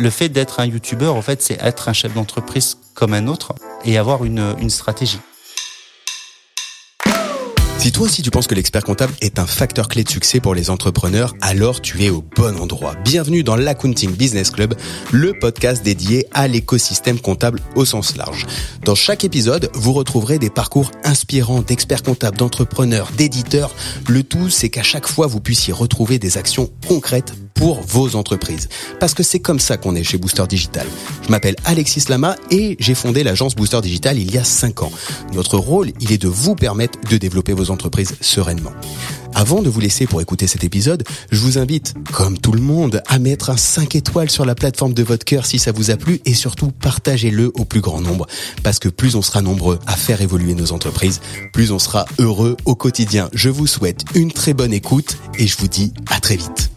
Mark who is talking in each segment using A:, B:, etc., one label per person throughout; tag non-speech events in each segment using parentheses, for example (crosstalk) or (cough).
A: le fait d'être un youtubeur, en fait, c'est être un chef d'entreprise comme un autre et avoir une, une stratégie.
B: Si toi aussi tu penses que l'expert comptable est un facteur clé de succès pour les entrepreneurs, alors tu es au bon endroit. Bienvenue dans l'Accounting Business Club, le podcast dédié à l'écosystème comptable au sens large. Dans chaque épisode, vous retrouverez des parcours inspirants d'experts comptables, d'entrepreneurs, d'éditeurs. Le tout, c'est qu'à chaque fois, vous puissiez retrouver des actions concrètes pour vos entreprises. Parce que c'est comme ça qu'on est chez Booster Digital. Je m'appelle Alexis Lama et j'ai fondé l'agence Booster Digital il y a 5 ans. Notre rôle, il est de vous permettre de développer vos entreprises sereinement. Avant de vous laisser pour écouter cet épisode, je vous invite, comme tout le monde, à mettre un 5 étoiles sur la plateforme de votre cœur si ça vous a plu et surtout partagez-le au plus grand nombre. Parce que plus on sera nombreux à faire évoluer nos entreprises, plus on sera heureux au quotidien. Je vous souhaite une très bonne écoute et je vous dis à très vite.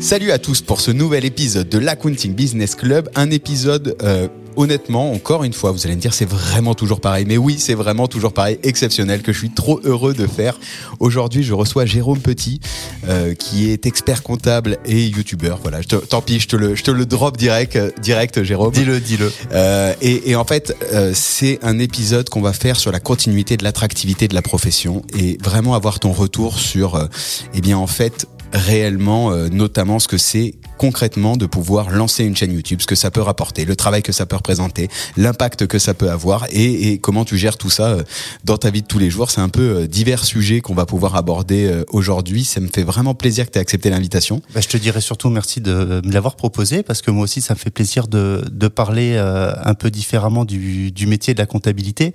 B: Salut à tous pour ce nouvel épisode de l'Accounting Business Club, un épisode euh, honnêtement, encore une fois, vous allez me dire c'est vraiment toujours pareil. Mais oui, c'est vraiment toujours pareil, exceptionnel, que je suis trop heureux de faire. Aujourd'hui, je reçois Jérôme Petit, euh, qui est expert comptable et youtubeur. Voilà, je te, tant pis, je te le, je te le drop direct, euh, direct, Jérôme.
A: Dis-le, dis-le.
B: Euh, et, et, en fait, euh, c'est un épisode qu'on va faire sur la continuité de l'attractivité de la profession et vraiment avoir ton retour sur, euh, eh bien, en fait, réellement, euh, notamment ce que c'est concrètement de pouvoir lancer une chaîne YouTube, ce que ça peut rapporter, le travail que ça peut représenter, l'impact que ça peut avoir et, et, comment tu gères tout ça euh, dans ta vie de tous les jours. C'est un peu euh, divers sujets qu'on va pouvoir aborder aujourd'hui. Ça me fait vraiment plaisir que tu aies accepté l'invitation.
A: Bah, je te dirais surtout merci de me l'avoir proposé parce que moi aussi ça me fait plaisir de, de parler un peu différemment du, du métier de la comptabilité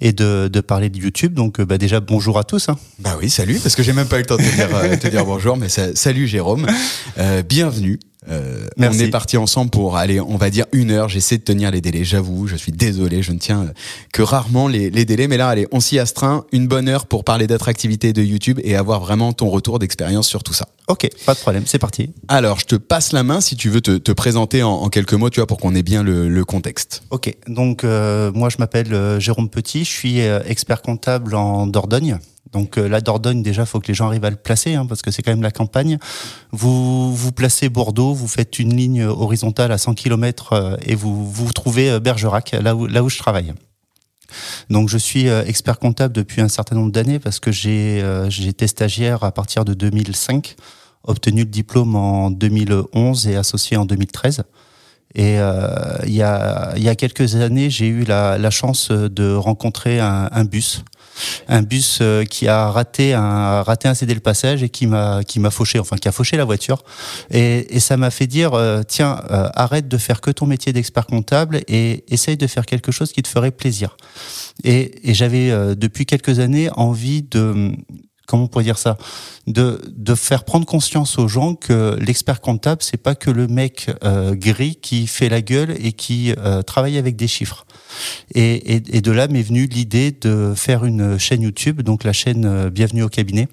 A: et de, de parler de YouTube. Donc bah, déjà bonjour à tous. Hein.
B: Bah oui, salut, parce que j'ai même pas eu le temps de te dire, te dire bonjour, mais salut Jérôme, euh, bienvenue. Euh, on est parti ensemble pour aller, on va dire une heure. J'essaie de tenir les délais. J'avoue, je suis désolé, je ne tiens que rarement les, les délais. Mais là, allez, on s'y astreint. Une bonne heure pour parler d'attractivité de YouTube et avoir vraiment ton retour d'expérience sur tout ça.
A: Ok, pas de problème, c'est parti.
B: Alors, je te passe la main si tu veux te, te présenter en, en, quelques mots, tu vois, pour qu'on ait bien le, le contexte.
A: Ok, donc euh, moi je m'appelle euh, Jérôme Petit, je suis euh, expert comptable en Dordogne. Donc euh, la Dordogne, déjà, faut que les gens arrivent à le placer, hein, parce que c'est quand même la campagne. Vous vous placez Bordeaux, vous faites une ligne horizontale à 100 km euh, et vous vous trouvez euh, Bergerac, là où, là où je travaille. Donc je suis expert comptable depuis un certain nombre d'années parce que j'ai été stagiaire à partir de 2005, obtenu le diplôme en 2011 et associé en 2013. Et euh, il, y a, il y a quelques années, j'ai eu la, la, chance de rencontrer un, un bus un bus euh, qui a raté un raté un CD le passage et qui m'a qui m'a fauché enfin qui a fauché la voiture. Et, et ça m'a fait dire euh, tiens euh, arrête de faire que ton métier d'expert comptable et essaye de faire quelque chose qui te ferait plaisir. Et, et j'avais depuis quelques années envie de comment on pourrait dire ça de, de faire prendre conscience aux gens que l'expert comptable c'est pas que le mec euh, gris qui fait la gueule et qui euh, travaille avec des chiffres et, et, et de là m'est venue l'idée de faire une chaîne YouTube donc la chaîne euh, Bienvenue au cabinet.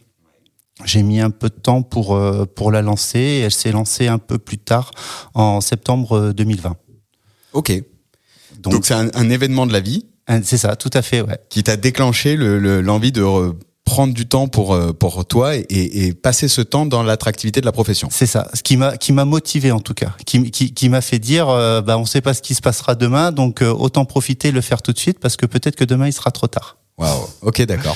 A: J'ai mis un peu de temps pour euh, pour la lancer et elle s'est lancée un peu plus tard en septembre 2020
B: ok. Donc c'est un, un événement de la vie.
A: C'est ça, tout à fait, ouais.
B: Qui t'a déclenché l'envie le, le, de prendre du temps pour euh, pour toi et, et passer ce temps dans l'attractivité de la profession.
A: C'est ça, ce qui m'a qui m'a motivé en tout cas, qui qui, qui m'a fait dire euh, bah on sait pas ce qui se passera demain, donc euh, autant profiter, le faire tout de suite parce que peut-être que demain il sera trop tard.
B: Waouh. Ok, d'accord.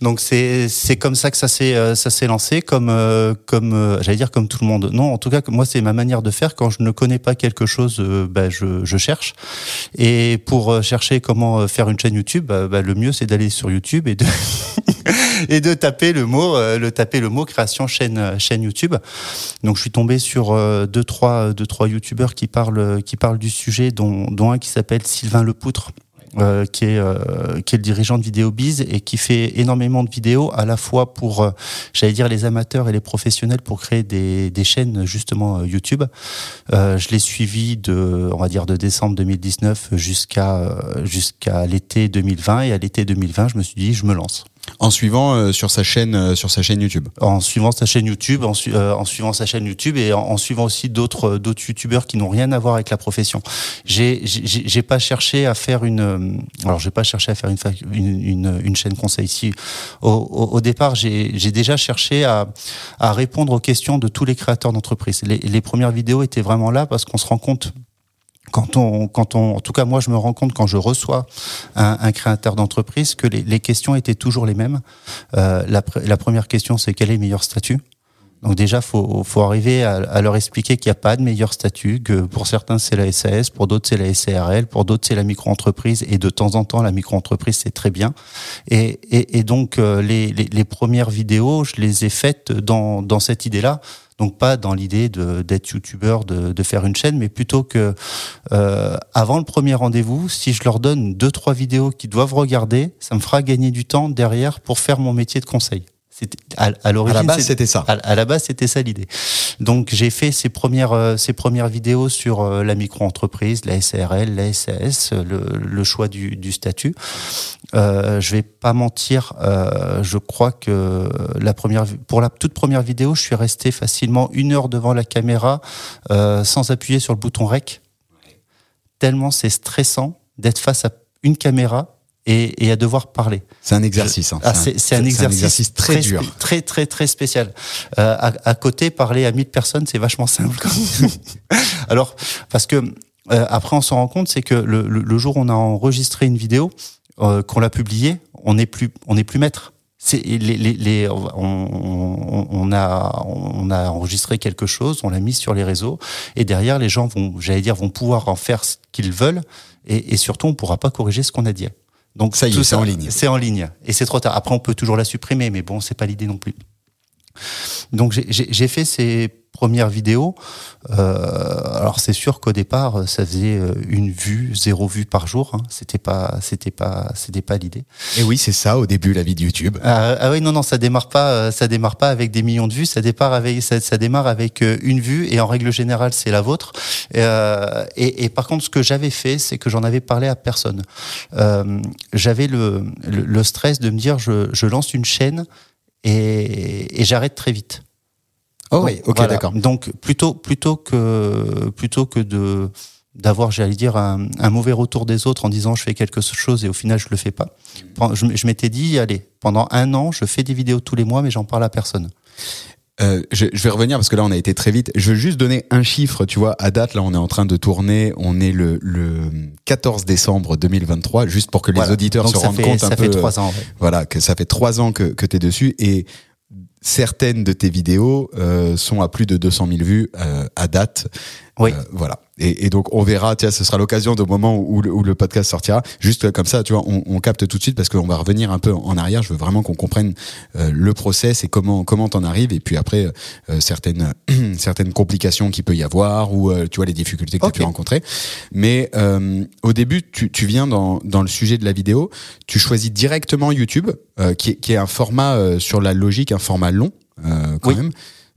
A: Donc c'est c'est comme ça que ça s'est euh, ça s'est lancé comme euh, comme euh, j'allais dire comme tout le monde. Non, en tout cas moi c'est ma manière de faire quand je ne connais pas quelque chose bah, je, je cherche et pour chercher comment faire une chaîne YouTube bah, bah, le mieux c'est d'aller sur YouTube et de (laughs) et de taper le mot le taper le mot création chaîne chaîne YouTube. Donc je suis tombé sur deux trois deux trois youtubeurs qui parlent qui parlent du sujet dont dont un qui s'appelle Sylvain Lepoutre euh, qui est euh, qui est le dirigeant de VidéoBiz et qui fait énormément de vidéos à la fois pour euh, j'allais dire les amateurs et les professionnels pour créer des, des chaînes justement YouTube. je l'ai suivi de on va dire de décembre 2019 jusqu'à jusqu'à l'été 2020 et à l'été 2020 je me suis dit je me lance.
B: En suivant euh, sur sa chaîne euh, sur sa chaîne YouTube.
A: En suivant sa chaîne YouTube, en, euh, en suivant sa chaîne YouTube et en, suivant aussi d'autres d'autres youtubeurs qui n'ont rien à voir avec la profession. J'ai j'ai pas cherché à faire une alors j'ai pas cherché à faire une une, une, chaîne conseil ici. Au, au, au départ, j'ai j'ai déjà cherché à à répondre aux questions de tous les créateurs d'entreprises. Les, les premières vidéos étaient vraiment là parce qu'on se rend compte quand on, quand on, en tout cas moi je me rends compte quand je reçois un, un créateur d'entreprise que les, les, questions étaient toujours les mêmes. Euh, la, la, première question c'est quel est le meilleur statut? Donc déjà faut, faut arriver à, à leur expliquer qu'il n'y a pas de meilleur statut, que pour certains c'est la SAS, pour d'autres c'est la SARL, pour d'autres c'est la micro-entreprise et de temps en temps la micro-entreprise c'est très bien. Et, et, et donc euh, les, les, les premières vidéos je les ai faites dans, dans cette idée-là donc pas dans l'idée d'être youtubeur, de, faire une chaîne, mais plutôt que euh, avant le premier rendez-vous, si je leur donne deux trois vidéos qu'ils doivent regarder, ça me fera gagner du temps derrière pour faire mon métier de conseil.
B: À, à l'origine, à la base, c'était ça.
A: À, à, la base, c'était ça l'idée. Donc, j'ai fait ces premières, euh, ces premières vidéos sur euh, la micro-entreprise, la SARL, la SAS, le, le choix du, du statut. Euh, je vais pas mentir, euh, je crois que la première, pour la toute première vidéo, je suis resté facilement une heure devant la caméra euh, sans appuyer sur le bouton rec. Tellement c'est stressant d'être face à une caméra et, et, à devoir parler.
B: C'est un exercice. Hein.
A: Ah, c'est un, un, exercice, un exercice très, très, dur, très très très spécial. Euh, à, à, côté, parler à 1000 personnes, c'est vachement simple. (laughs) Alors, parce que euh, après, on s'en rend compte, c'est que le, le, le, jour où on a enregistré une vidéo, euh, qu'on l'a publiée, on n'est plus on n'est plus maître. C'est les, les, les on, on, on, a on a enregistré quelque chose, on l'a mis sur les réseaux et derrière les gens vont, j'allais dire, vont pouvoir en faire ce qu'ils veulent et, et surtout on pourra pas corriger ce qu'on a dit.
B: Donc ça y est, c'est en ligne.
A: C'est en ligne et c'est trop tard. Après, on peut toujours la supprimer, mais bon, c'est pas l'idée non plus. Donc j'ai fait ces premières vidéos. Euh, alors c'est sûr qu'au départ, ça faisait une vue, zéro vue par jour. Hein. C'était pas, c'était pas, c'était pas l'idée.
B: Et oui, c'est ça au début la vie de YouTube.
A: Ah, ah, oui, non, non, ça démarre pas, ça démarre pas avec des millions de vues. Ça démarre avec, ça, ça démarre avec une vue et en règle générale, c'est la vôtre. Euh, et, et, par contre, ce que j'avais fait, c'est que j'en avais parlé à personne. Euh, j'avais le, le, le, stress de me dire, je, je lance une chaîne et, et j'arrête très vite.
B: Oh oui, ok, voilà. d'accord.
A: Donc plutôt plutôt que plutôt que de d'avoir, j'allais dire, un, un, mauvais retour des autres en disant je fais quelque chose et au final je le fais pas. Je, je m'étais dit allez, pendant un an, je fais des vidéos tous les mois, mais j'en parle à personne.
B: Euh, je, je, vais revenir parce que là on a été très vite. Je veux juste donner un chiffre, tu vois, à date là on est en train de tourner, on est le, le 14 décembre 2023, juste pour que les
A: voilà.
B: auditeurs
A: Donc
B: se rendent
A: fait,
B: compte
A: ça
B: un
A: fait
B: peu.
A: trois ans. Ouais.
B: Voilà, que ça fait trois ans que, que tu es dessus et certaines de tes vidéos euh, sont à plus de 200 000 vues euh, à date.
A: Oui.
B: Euh, voilà. Et, et, donc on verra, tiens, ce sera l'occasion de moment où le, où le, podcast sortira. Juste comme ça, tu vois, on, on capte tout de suite parce qu'on va revenir un peu en arrière. Je veux vraiment qu'on comprenne euh, le process et comment comment t'en arrives. Et puis après euh, certaines (clears throat) certaines complications qu'il peut y avoir ou euh, tu vois les difficultés que okay. tu as pu rencontrer. Mais euh, au début, tu, tu viens dans dans le sujet de la vidéo. Tu choisis directement YouTube, euh, qui est, qui est un format sur la logique, un format long quand
A: oui.
B: même.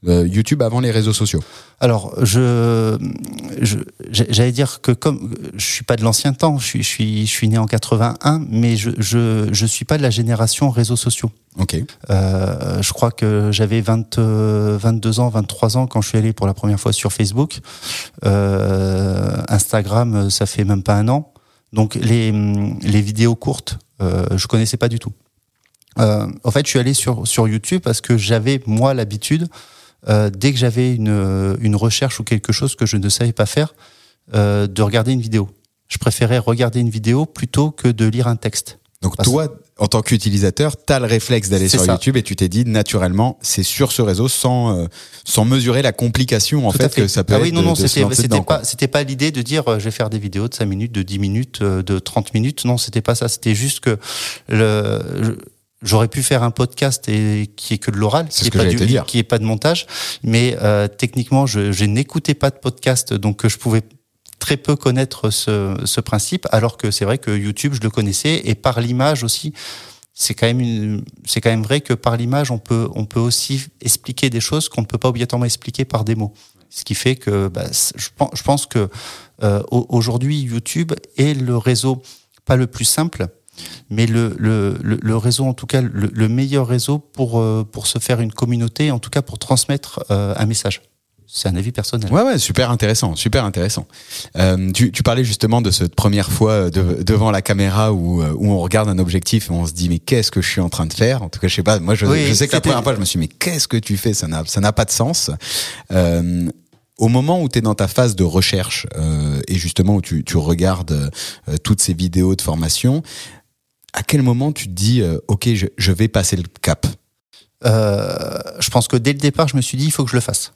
B: Euh, YouTube avant les réseaux sociaux
A: Alors, je, je j'allais dire que comme je suis pas de l'ancien temps, je suis, je suis, je suis né en 81, mais je, je, je suis pas de la génération réseaux sociaux.
B: Ok.
A: Euh, je crois que j'avais 20, 22 ans, 23 ans quand je suis allé pour la première fois sur Facebook. Euh, Instagram, ça fait même pas un an. Donc les, les vidéos courtes, euh, je connaissais pas du tout. Euh, en fait, je suis allé sur sur YouTube parce que j'avais moi l'habitude euh, dès que j'avais une, une recherche ou quelque chose que je ne savais pas faire, euh, de regarder une vidéo. Je préférais regarder une vidéo plutôt que de lire un texte.
B: Donc Parce toi, en tant qu'utilisateur, tu as le réflexe d'aller sur ça. YouTube et tu t'es dit naturellement, c'est sur ce réseau sans euh, sans mesurer la complication en fait, fait, que ça peut
A: ah
B: être.
A: Oui, non, non,
B: c'était
A: pas c'était pas l'idée de dire euh, je vais faire des vidéos de 5 minutes, de 10 minutes, euh, de 30 minutes. Non, c'était pas ça. C'était juste que le je, J'aurais pu faire un podcast et qui est que de l'oral, qui est pas du, qui est pas de montage, mais euh, techniquement, je, je n'écoutais pas de podcast, donc je pouvais très peu connaître ce, ce principe, alors que c'est vrai que YouTube, je le connaissais et par l'image aussi. C'est quand même c'est quand même vrai que par l'image, on peut, on peut aussi expliquer des choses qu'on ne peut pas obligatoirement expliquer par des mots. Ce qui fait que, bah, je pense, je pense que euh, aujourd'hui, YouTube est le réseau pas le plus simple, mais le, le, le, réseau, en tout cas, le, meilleur réseau pour, pour se faire une communauté, en tout cas pour transmettre un message c'est un avis personnel.
C: Ouais, ouais, super intéressant, super intéressant. Euh, tu, tu, parlais justement de cette première fois euh, devant la caméra où, euh, où on regarde un objectif et on se dit mais qu'est-ce que je suis en train de faire? En tout cas, je sais pas. Moi, je, je sais que la première fois, je me suis dit mais qu'est-ce que tu fais? Ça n'a ça n'a pas de sens. Euh, au moment où tu es dans ta phase de recherche euh, et justement où tu, tu regardes euh, toutes ces vidéos de formation, à quel moment tu te dis ok, je, je vais passer le cap?
A: Je pense que dès le départ, je me suis dit il faut que je le fasse.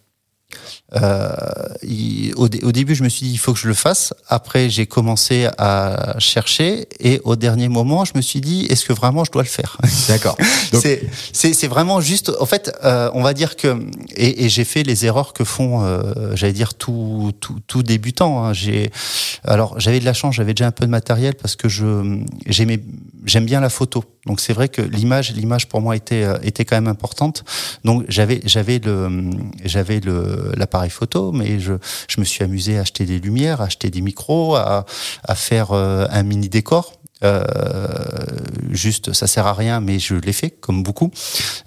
A: Euh, au, début, je me suis dit il faut que je le fasse. Après, j'ai commencé à chercher et au dernier moment, je me suis dit est-ce que vraiment je dois le faire?
C: D'accord. (laughs)
A: c'est vraiment juste. En fait, euh, on va dire que et, et j'ai fait les erreurs que font, euh, j'allais dire tout tout, tout débutant. Hein. J'ai alors j'avais de la chance, j'avais déjà un peu de matériel parce que je j'aimais j'aime bien la photo. Donc c'est vrai que l'image, l'image pour moi était euh, était quand même importante. Donc j'avais j'avais le j'avais le l'appareil photo, mais je je me suis amusé à acheter des lumières, à acheter des micros, à à faire euh, un mini décor. Euh, juste, ça sert à rien, mais je l'ai fait comme beaucoup.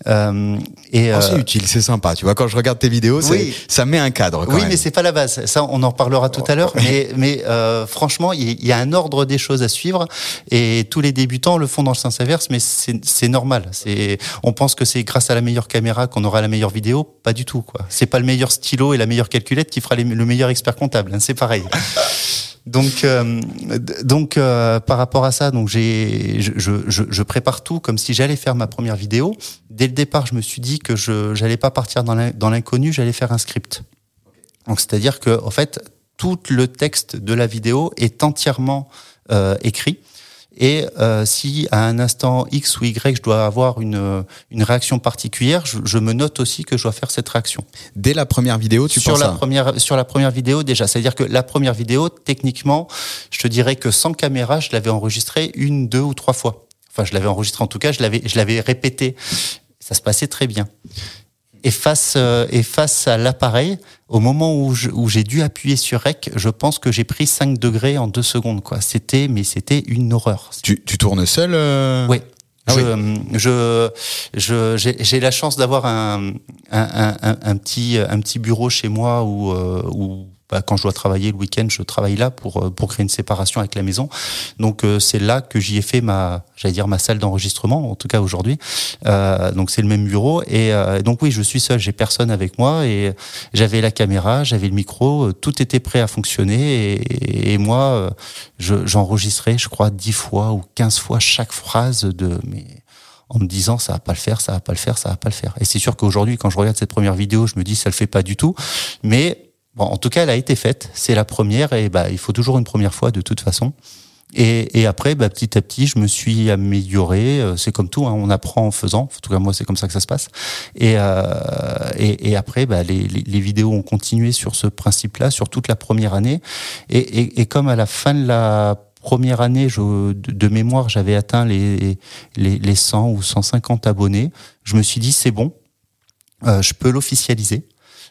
C: Euh, et oh, c'est euh, utile, c'est sympa. Tu vois, quand je regarde tes vidéos, ça met un cadre.
A: oui, mais c'est pas la base. Ça, on en reparlera tout à l'heure. Mais, mais euh, franchement, il y, a un ordre des choses à suivre, et tous les débutants le font dans le sens inverse, mais c'est normal. C'est, on pense que c'est grâce à la meilleure caméra qu'on aura la meilleure vidéo. Pas du tout, quoi. C'est pas le meilleur stylo et la meilleure calculette qui fera le meilleur expert comptable. Hein, c'est pareil. Donc, euh, donc euh, par rapport à ça, donc j'ai, je, je, je, prépare tout comme si j'allais faire ma première vidéo. Dès le départ, je me suis dit que je n'allais pas partir dans l'inconnu, j'allais faire un script. Donc, c'est-à-dire que, en fait, tout le texte de la vidéo est entièrement euh, écrit. Et euh, si à un instant X ou Y, je dois avoir une, une réaction particulière, je, je, me note aussi que je dois faire cette réaction.
C: Dès la première vidéo, tu
A: sur
C: penses
A: la première Sur la première vidéo déjà. C'est-à-dire que la première vidéo, techniquement, je te dirais que sans caméra, je l'avais enregistrée une, deux ou trois fois. Enfin, je l'avais enregistré en tout cas, je l'avais, je l'avais répété. Ça se passait très bien. Et face, euh, et face à l'appareil, au moment où, j'ai dû appuyer sur REC, je pense que j'ai pris 5 degrés en 2 secondes. Quoi. C'était, mais c'était une horreur.
C: Tu, tu tournes seul
A: euh? Oui. Ah je, je, j'ai la chance d'avoir un, un, un, un, petit, un petit bureau chez moi où, euh, où bah, quand je dois travailler le week-end, je travaille là pour euh, pour créer une séparation avec la maison. Donc euh, c'est là que j'y ai fait ma, j'allais dire ma salle d'enregistrement, en tout cas aujourd'hui. Euh, donc c'est le même bureau et donc oui, je suis seul, j'ai personne avec moi et j'avais la caméra, j'avais le micro, tout était prêt à fonctionner et, moi j'enregistrais, je crois, 10 fois ou 15 fois chaque phrase de mais en me disant ça va pas le faire, ça va pas le faire, ça va pas le faire. Et c'est sûr qu'aujourd'hui, quand je regarde cette première vidéo, je me dis ça le fait pas du tout. Mais Bon, en tout cas, elle a été faite. C'est la première et bah, il faut toujours une première fois de toute façon. Et, et après, bah, petit à petit, je me suis amélioré. Euh, c'est comme tout, hein, on apprend en faisant. En tout cas, moi, c'est comme ça que ça se passe. Et, euh, et, et, après, bah, les, les, vidéos ont continué sur ce principe-là, sur toute la première année. Et, et, comme à la fin de la première année, je, de, mémoire, j'avais atteint les, les, les 100 ou 150 abonnés, je me suis dit, c'est bon, euh, je peux l'officialiser.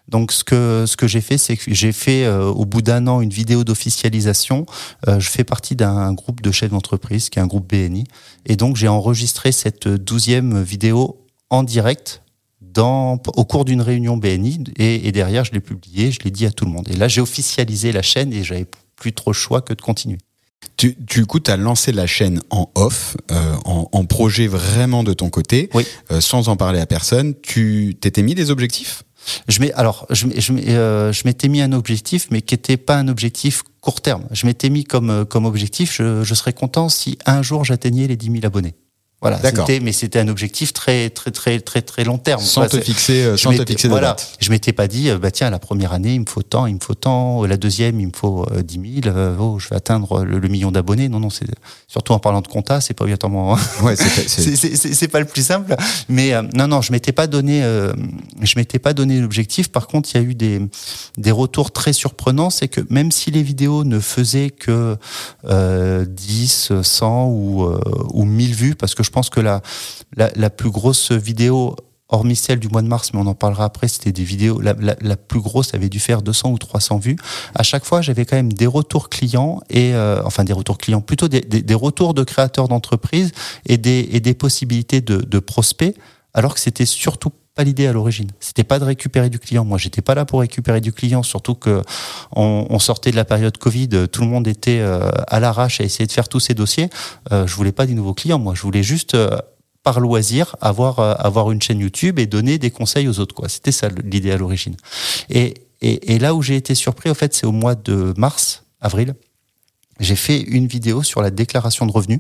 A: Donc ce que ce que j'ai fait, c'est que j'ai fait euh, au bout d'un an une vidéo d'officialisation. Euh, je fais partie d'un groupe de chefs d'entreprise qui est un groupe BNI, et donc j'ai enregistré cette douzième vidéo en direct dans, au cours d'une réunion BNI, et, et derrière je l'ai publié, je l'ai dit à tout le monde. Et là j'ai officialisé la chaîne et j'avais plus trop le choix que de continuer.
C: Tu, du coup, tu as lancé la chaîne en off, euh, en, en, projet vraiment de ton côté,
A: oui.
C: euh, sans en parler à personne. Tu t'étais mis des objectifs?
A: Je alors, euh, je m'étais mis un objectif, mais qui n'était pas un objectif court terme. Je m'étais mis comme, euh, comme objectif, je, je serais content si un jour j'atteignais les 10 000 abonnés. Voilà, c'était, mais c'était un objectif très, très, très, très, très long terme.
C: Sans te fixer, euh, sans te fixer
A: voilà. Je m'étais pas dit, euh, bah tiens, la première année, il me faut tant, il me faut tant, la deuxième, il me faut euh, 10 000, euh, oh, je vais atteindre le, million d'abonnés. Non, non, c'est, surtout en parlant de compta, c'est pas obligatoirement, hein.
C: ouais,
A: c'est, pas (laughs) le plus simple. Mais, non, non, je m'étais pas donné, je m'étais pas donné l'objectif. Par contre, il y a eu des, des retours très surprenants. C'est que même si les vidéos ne faisaient que 10, 100 ou, ou 1000 vues, parce que je pense que la, la, plus grosse vidéo hormis celle du mois de mars, mais on en parlera après, c'était des vidéos, la, la, plus grosse avait dû faire 200 ou 300 vues. À chaque fois, j'avais quand même des retours clients, et euh, enfin des retours clients, plutôt des, des, des retours de créateurs d'entreprises et des, et des possibilités de, de prospects, alors que c'était surtout pas l'idée à l'origine. C'était pas de récupérer du client. Moi, j'étais pas là pour récupérer du client, surtout que on, sortait de la période Covid, tout le monde était euh, à l'arrache à essayer de faire tous ces dossiers. Euh, je voulais pas des nouveaux clients. Moi, je voulais juste euh, par loisir avoir avoir une chaîne YouTube et donner des conseils aux autres. C'était ça l'idée à l'origine. Et, et, et là où j'ai été surpris, au fait, c'est au mois de mars, avril. J'ai fait une vidéo sur la déclaration de revenus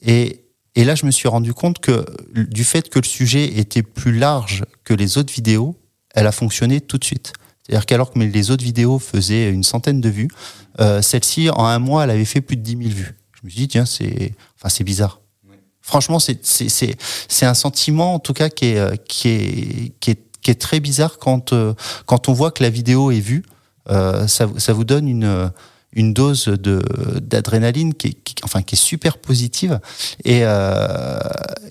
A: et et là, je me suis rendu compte que du fait que le sujet était plus large que les autres vidéos, elle a fonctionné tout de suite. C'est-à-dire qu'alors que les autres vidéos faisaient une centaine de vues, euh, celle-ci, en un mois, elle avait fait plus de 10 000 vues. Je me suis dit, tiens, c'est enfin, c'est bizarre. Franchement, c'est un sentiment, en tout cas, qui est, qui est, qui est, qui est très bizarre quand, euh, quand on voit que la vidéo est vue. Euh, ça, ça vous donne une une dose de d'adrénaline qui, qui, enfin qui est super positive. Et euh,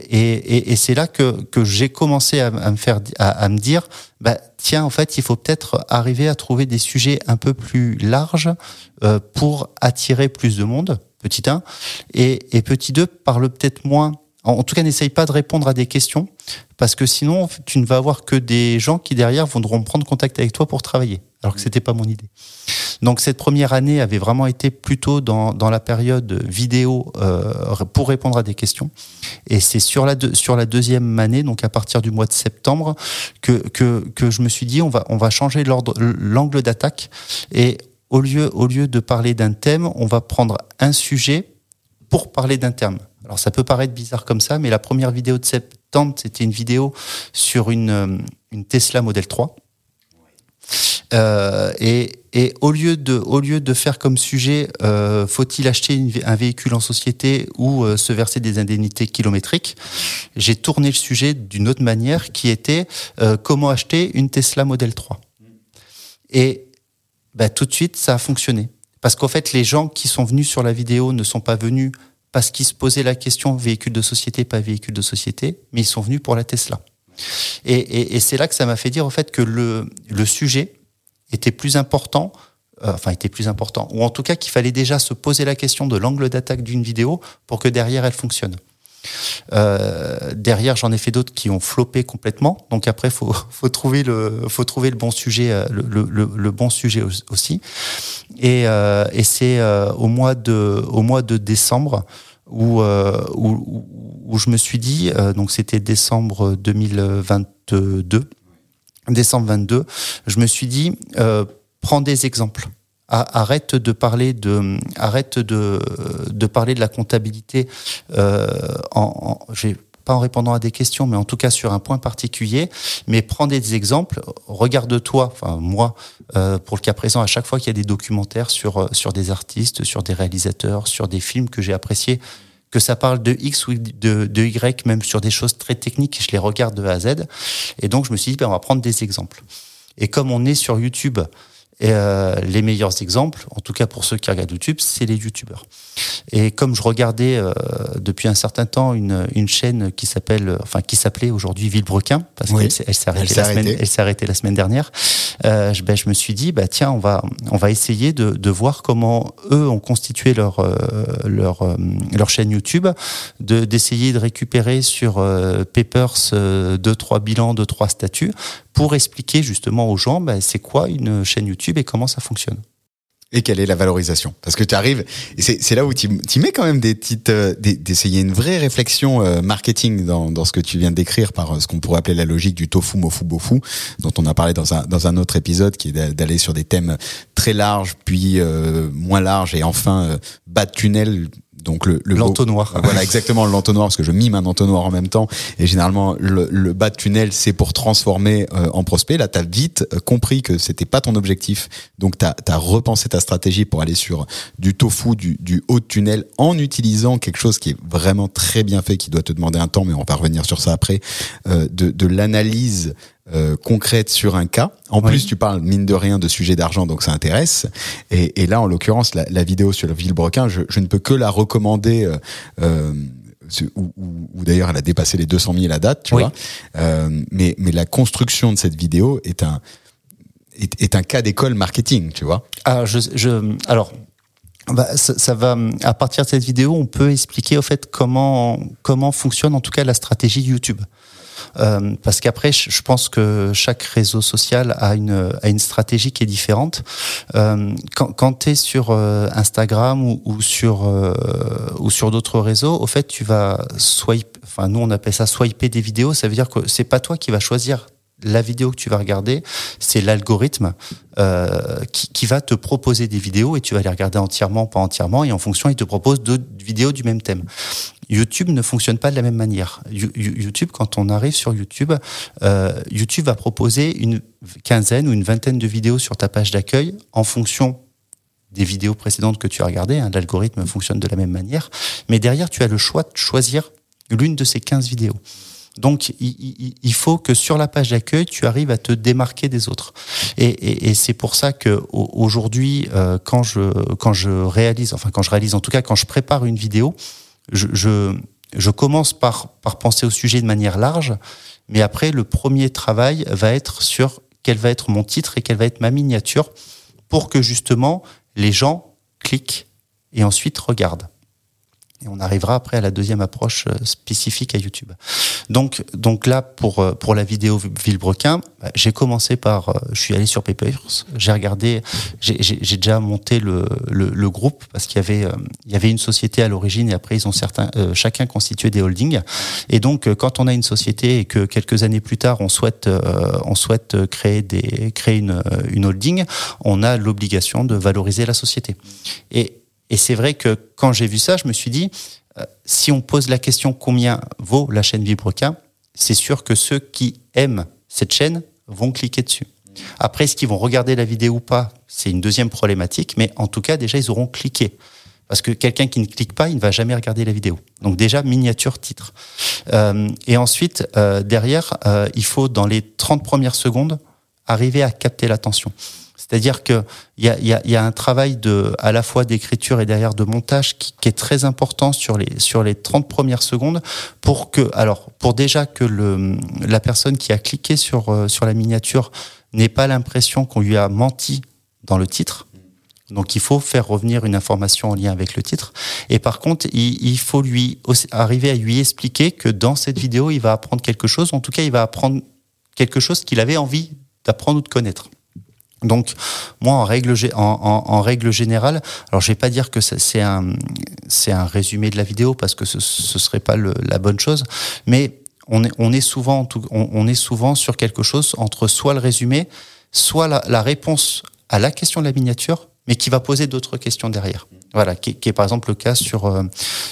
A: et, et, et c'est là que que j'ai commencé à, me faire à, à, me dire bah tiens en fait il faut peut-être arriver à trouver des sujets un peu plus larges euh, pour attirer plus de monde petit 1 et, et petit 2 parle peut-être moins en tout cas, n'essaye pas de répondre à des questions parce que sinon, tu ne vas avoir que des gens qui derrière voudront prendre contact avec toi pour travailler. Alors que c'était pas mon idée. Donc cette première année avait vraiment été plutôt dans, dans la période vidéo euh, pour répondre à des questions. Et c'est sur la sur la deuxième année, donc à partir du mois de septembre, que que, que je me suis dit on va on va changer l'angle d'attaque et au lieu au lieu de parler d'un thème, on va prendre un sujet pour parler d'un terme. Alors ça peut paraître bizarre comme ça, mais la première vidéo de septembre, c'était une vidéo sur une, euh, Tesla Model 3. Euh, et, au lieu de au lieu de faire comme sujet euh, faut-il acheter un véhicule en société ou se verser des indemnités kilométriques, j'ai tourné le sujet d'une autre manière qui était comment acheter une Tesla Model 3. Et bah, tout de suite ça a fonctionné parce qu'en fait les gens qui sont venus sur la vidéo ne sont pas venus parce qu'ils se posaient la question véhicule de société pas véhicule de société, mais ils sont venus pour la Tesla. Et, et, c'est là que ça m'a fait dire au fait que le, le sujet était plus important, euh, enfin était plus important, ou en tout cas qu'il fallait déjà se poser la question de l'angle d'attaque d'une vidéo pour que derrière elle fonctionne. Euh, derrière, j'en ai fait d'autres qui ont floppé complètement. Donc après, faut (laughs) faut trouver le bon sujet, euh, aussi. Et, euh, c'est au mois de décembre où où, je me suis dit, donc c'était décembre 2022 décembre 22, je me suis dit, prends des exemples. Arrête de parler de, arrête de, de parler de la comptabilité euh, en, en j'ai pas en répondant à des questions, mais en tout cas sur un point particulier. Mais prends des exemples. Regarde-toi, enfin moi, euh, pour le cas présent, à chaque fois qu'il y a des documentaires sur sur des artistes, sur des réalisateurs, sur des films que j'ai appréciés, que ça parle de X ou de, de Y, même sur des choses très techniques, je les regarde de A à Z. Et donc, je me suis dit, ben, on va prendre des exemples. Et comme on est sur YouTube, et euh, les meilleurs exemples, en tout cas pour ceux qui regardent YouTube, c'est les YouTubeurs. Et comme je regardais euh, depuis un certain temps une, une chaîne qui s'appelle, enfin qui s'appelait aujourd'hui Villebrequin, parce oui. qu'elle s'est arrêtée, arrêtée la semaine dernière. Euh, je, ben, je me suis dit, bah tiens, on va on va essayer de, de voir comment eux ont constitué leur euh, leur euh, leur chaîne YouTube, de d'essayer de récupérer sur euh, Papers deux trois bilans, deux trois statuts pour expliquer justement aux gens bah, c'est quoi une chaîne YouTube et comment ça fonctionne.
B: Et quelle est la valorisation? Parce que tu arrives, et c'est là où tu mets quand même des petites, euh, d'essayer une vraie réflexion euh, marketing dans, ce que tu viens de décrire par euh, ce qu'on pourrait appeler la logique du tofu mofu bofu, dont on a parlé dans un dans un autre épisode, qui est d'aller sur des thèmes très larges, puis moins larges, et enfin bas de tunnel donc le,
A: le l'entonnoir.
B: Voilà exactement l'entonnoir parce que je mime un entonnoir en même temps et généralement le, le bas de tunnel c'est pour transformer euh, en prospect. Là tu as vite euh, compris que c'était pas ton objectif donc tu as, repensé ta stratégie pour aller sur du tofu, du, du haut de tunnel en utilisant quelque chose qui est vraiment très bien fait qui doit te demander un temps mais on va revenir sur ça après euh, de, de l'analyse euh, concrète sur un cas. En oui. plus, tu parles mine de rien de sujet d'argent, donc ça intéresse. Et, et là, en l'occurrence, la, la, vidéo sur le Villebrequin, je, je, ne peux que la recommander. Euh, euh, où, d'ailleurs elle a dépassé les 200 000 à date, tu vois. Euh, mais, mais la construction de cette vidéo est un, est, est un cas d'école marketing, tu vois.
A: Ah, je, je, alors, bah, ça, ça, va à partir de cette vidéo, on peut expliquer au fait comment comment fonctionne en tout cas la stratégie YouTube. Euh, parce qu'après, je pense que chaque réseau social a une, a une stratégie qui est différente. Euh, quand quand tu es sur euh, Instagram ou, ou sur, euh, ou sur d'autres réseaux, au fait, tu vas swipe, enfin nous on appelle ça swiper des vidéos, ça veut dire que c'est pas toi qui vas choisir la vidéo que tu vas regarder, c'est l'algorithme euh, qui, qui, va te proposer des vidéos et tu vas les regarder entièrement, pas entièrement, et en fonction, il te propose d'autres vidéos du même thème. YouTube ne fonctionne pas de la même manière. YouTube, quand on arrive sur YouTube, euh, YouTube va proposer une quinzaine ou une vingtaine de vidéos sur ta page d'accueil en fonction des vidéos précédentes que tu as regardées. Hein, L'algorithme fonctionne de la même manière. Mais derrière, tu as le choix de choisir l'une de ces 15 vidéos. Donc, il, faut que sur la page d'accueil, tu arrives à te démarquer des autres. Et, et, c'est pour ça que aujourd'hui, euh, quand je quand je réalise, enfin quand je réalise, en tout cas quand je prépare une vidéo, je, commence par, par penser au sujet de manière large, mais après, le premier travail va être sur quel va être mon titre et quelle va être ma miniature pour que justement les gens cliquent et ensuite regardent. Et on arrivera après à la deuxième approche euh, spécifique à YouTube. Donc, donc là, pour, euh, pour la vidéo Villebrequin, bah, j'ai commencé par, euh, je suis allé sur Papers, j'ai regardé, j'ai déjà monté le, le, le groupe parce qu'il y avait, il y avait une société à l'origine et après ils ont certains, chacun constitué des holdings. Et donc, quand on a une société et que quelques années plus tard on souhaite, on souhaite créer des, créer une, une holding, on a l'obligation de valoriser la société. Et et c'est vrai que quand j'ai vu ça, je me suis dit, euh, si on pose la question combien vaut la chaîne Vibrequin, c'est sûr que ceux qui aiment cette chaîne vont cliquer dessus. Après, est-ce qu'ils vont regarder la vidéo ou pas C'est une deuxième problématique, mais en tout cas, déjà, ils auront cliqué. Parce que quelqu'un qui ne clique pas, il ne va jamais regarder la vidéo. Donc déjà, miniature titre. Euh, et ensuite, euh, derrière, euh, il faut, dans les 30 premières secondes, arriver à capter l'attention. C'est-à-dire qu'il y a, un travail à la fois d'écriture et derrière de montage qui, est très important sur les, sur les 30 premières secondes pour que, alors, pour déjà que la personne qui a cliqué sur, euh, sur la miniature n'ait pas l'impression qu'on lui a menti dans le titre. Donc il faut faire revenir une information en lien avec le titre. Et par contre, il, il faut lui arriver à lui expliquer que dans cette vidéo, il va apprendre quelque chose. En tout cas, il va apprendre quelque chose qu'il avait envie d'apprendre ou de connaître. Donc, moi, en règle, en, en, en règle générale, alors je vais pas dire que c'est un, un résumé de la vidéo parce que ce, ce serait pas le, la bonne chose, mais on est, on est souvent, on, est souvent sur quelque chose entre soit le résumé, soit la, la réponse à la question de la miniature, mais qui va poser d'autres questions derrière. Voilà, qui, qui, est par exemple le cas sur euh,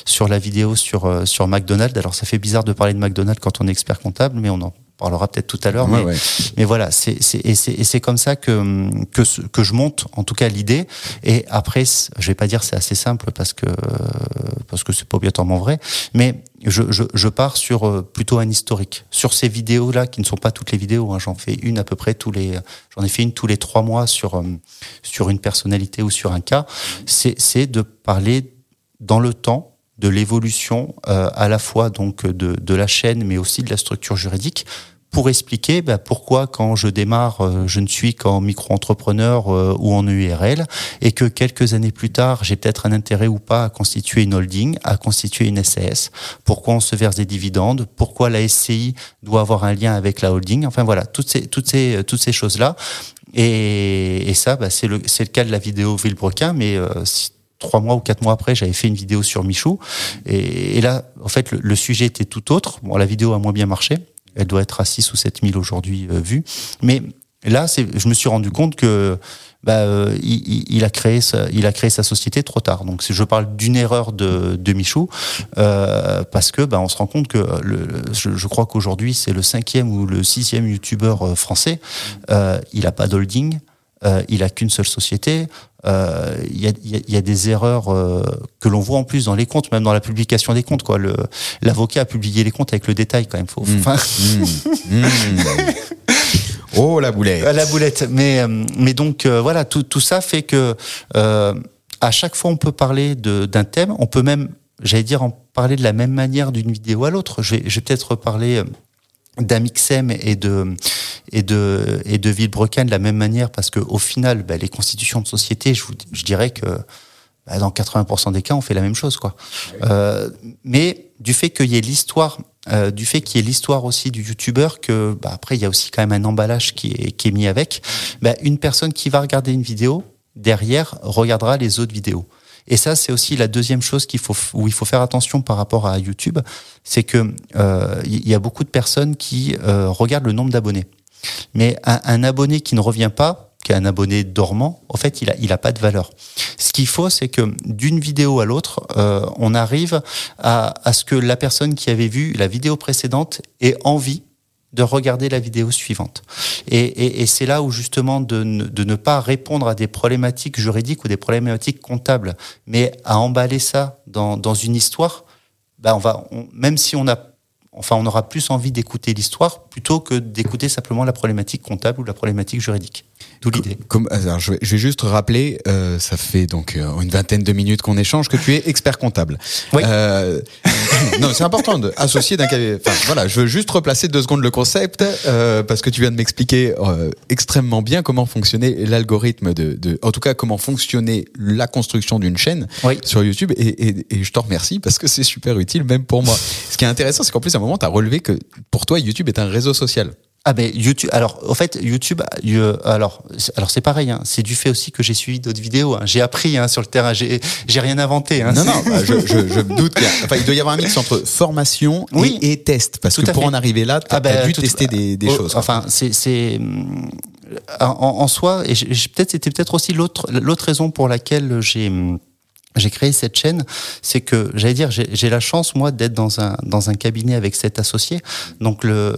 A: sur la vidéo sur euh, sur McDonald's. Alors ça fait bizarre de parler de McDonald's quand on est expert comptable, mais on en parlera peut-être tout à l'heure.
B: Ouais,
A: mais,
B: ouais.
A: mais voilà, c'est et c'est comme ça que que que je monte en tout cas l'idée. Et après, je vais pas dire c'est assez simple parce que parce que c'est pas obligatoirement vrai, mais je, je, je, pars sur euh, plutôt un historique sur ces vidéos là qui ne sont pas toutes les vidéos. Hein, j'en fais une à peu près tous les j'en ai fait une tous les trois mois sur euh, sur une personnalité ou sur un cas. C'est de parler dans le temps de l'évolution euh, à la fois donc de, de la chaîne mais aussi de la structure juridique pour expliquer bah, pourquoi quand je démarre, euh, je ne suis qu'en micro-entrepreneur euh, ou en URL et que quelques années plus tard, j'ai peut-être un intérêt ou pas à constituer une holding, à constituer une SAS, pourquoi on se verse des dividendes, pourquoi la SCI doit avoir un lien avec la holding, enfin voilà, toutes ces, toutes ces, toutes ces choses-là. Et, et ça, bah, c'est le, le cas de la vidéo Villebrequin, mais euh, trois mois ou quatre mois après, j'avais fait une vidéo sur Michou. Et, et là, en fait, le, le, sujet était tout autre. Bon, la vidéo a moins bien marché. Elle doit être à 6 ou 7 000 aujourd'hui euh, vues. Mais là, je me suis rendu compte que bah, euh, il, il, a créé sa, il a créé sa société trop tard. Donc, je parle d'une erreur de, de Michou euh, parce que bah, on se rend compte que le, je, je crois qu'aujourd'hui c'est le cinquième ou le sixième youtubeur euh, français. Euh, il a pas d'holding. Euh, il a qu'une seule société. Il euh, y, a, y, a, des erreurs euh, que l'on voit en plus dans les comptes, même dans la publication des comptes. Quoi. Le, l'avocat a publié les comptes avec le détail quand même. Faut, mmh. Enfin...
B: Mmh. Mmh. (laughs) oh la boulette.
A: La boulette. Mais, mais donc voilà, tout, tout ça fait que à chaque fois on peut parler de, d'un thème, on peut même j'allais dire, en parler de la même manière d'une vidéo à l'autre. Je vais, je vais peut-être reparler d'Amixem et de et de et de Villebrequin de la même manière parce que au final bah, les constitutions de société je, vous, je dirais que bah, dans 80% des cas on fait la même chose quoi. Euh, mais du fait qu'il y ait l'histoire euh, du fait qu'il y ait l'histoire aussi du youtubeur que bah, après il y a aussi quand même un emballage qui est qui est mis avec bah, une personne qui va regarder une vidéo derrière regardera les autres vidéos et ça, c'est aussi la deuxième chose où il faut faire attention par rapport à YouTube, c'est que euh, y a beaucoup de personnes qui euh, regardent le nombre d'abonnés. Mais un, abonné qui ne revient pas, qui est un abonné dormant, en fait, il a, pas de valeur. Ce qu'il faut, c'est que d'une vidéo à l'autre, euh, on arrive à ce que la personne qui avait vu la vidéo précédente ait envie de regarder la vidéo suivante. Et, et, et c'est là où justement de ne, de ne pas répondre à des problématiques juridiques ou des problématiques comptables, mais à emballer ça dans, dans une histoire, ben on va, on, même si on a enfin, on aura plus envie d'écouter l'histoire plutôt que d'écouter simplement la problématique comptable ou la problématique juridique. D'où l'idée.
B: Alors, je, vais, juste rappeler, euh, ça fait donc euh, une vingtaine de minutes qu'on échange, que tu es expert comptable.
A: Oui.
B: Euh, (laughs) non, c'est important de associer d'un Enfin, voilà, je veux juste replacer deux secondes le concept euh, parce que tu viens de m'expliquer extrêmement bien comment fonctionnait l'algorithme de, de, en tout cas, comment fonctionnait la construction d'une chaîne
A: Oui.
B: sur YouTube. Et, et, et je t'en remercie parce que c'est super utile même pour moi. Ce qui est intéressant, c'est qu'en plus à un moment, tu as relevé que pour toi, YouTube est un réseau social.
A: Ah ben YouTube. Alors, au fait, YouTube. euh, alors, c'est- alors c'est pareil. Hein, c'est du fait aussi que j'ai suivi d'autres vidéos. Hein, j'ai appris hein, sur le terrain. J'ai, j'ai rien inventé.
B: Non, non, bah, je, je, je me doute qu'il y a, enfin, il doit y avoir un mix entre formation et,
A: Oui.
B: et test. Parce
A: Tout
B: que pour
A: fait.
B: en arriver là, tu as,
A: Ah ben,
B: dû
A: tout-
B: tester des, des
A: Oh,
B: choses.
A: Enfin, c'est, c'est en, en soi, et j'ai- peut-être c'était peut-être aussi l'autre l'autre raison pour laquelle j'ai j'ai créé cette chaîne, c'est que j'allais dire j'ai la chance moi d'être dans un dans un cabinet avec sept associés. Donc le,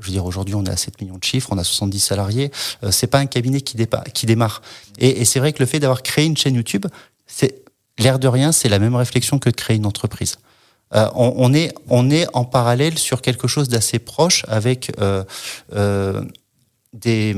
A: je veux dire aujourd'hui on est à 7 millions de chiffres, on a 70 salariés. Euh, c'est pas un cabinet qui dépa- qui démarre. Et, et c'est vrai que le fait d'avoir créé une chaîne YouTube, c'est l'air de rien, c'est la même réflexion que de créer une entreprise. Euh, on, on est on est en parallèle sur quelque chose d'assez proche avec euh, euh, des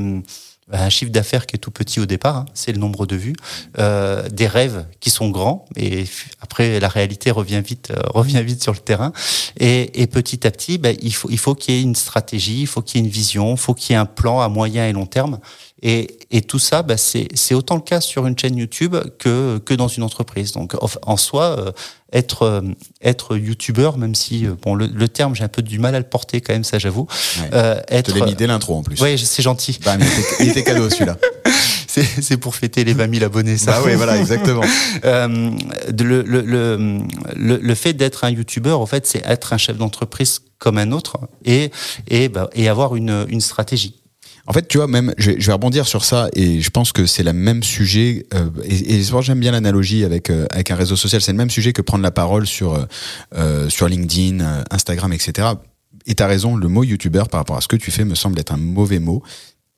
A: un chiffre d'affaires qui est tout petit au départ, hein, c'est le nombre de vues, euh, des rêves qui sont grands et après la réalité revient vite euh, revient vite sur le terrain. Et, et petit à petit ben, il faut il faut qu'il y ait une stratégie, il faut qu'il y ait une vision, il faut qu'il y ait un plan à moyen et long terme et, et tout ça ben, c'est c'est autant le cas sur une chaîne YouTube que que dans une entreprise. Donc en, soi euh, être euh, être youtubeur même si euh, bon le, le terme j'ai un peu du mal à le porter quand même ça j'avoue
B: Ouais.
A: euh,
B: Je
A: être
B: te l'ai mis dès l'intro en plus.
A: Ouais, c'est gentil.
B: Bam, il, était, il était cadeau celui-là. (laughs)
A: C'est c'est pour fêter les 20 000 abonnés, ça.
B: bah oui, voilà, exactement. (laughs)
A: Euh, le, le, le, le fait d'être un youtubeur, en fait, c'est être un chef d'entreprise comme un autre et, et, bah, et avoir une, une stratégie.
B: En fait, tu vois, même, je, vais- rebondir sur ça et je pense que c'est le même sujet. euh, et, et j'aime bien l'analogie avec euh, avec un réseau social. C'est le même sujet que prendre la parole sur euh, euh, sur LinkedIn, Instagram, etc. Et t'as raison, le mot youtubeur par rapport à ce que tu fais me semble être un mauvais mot.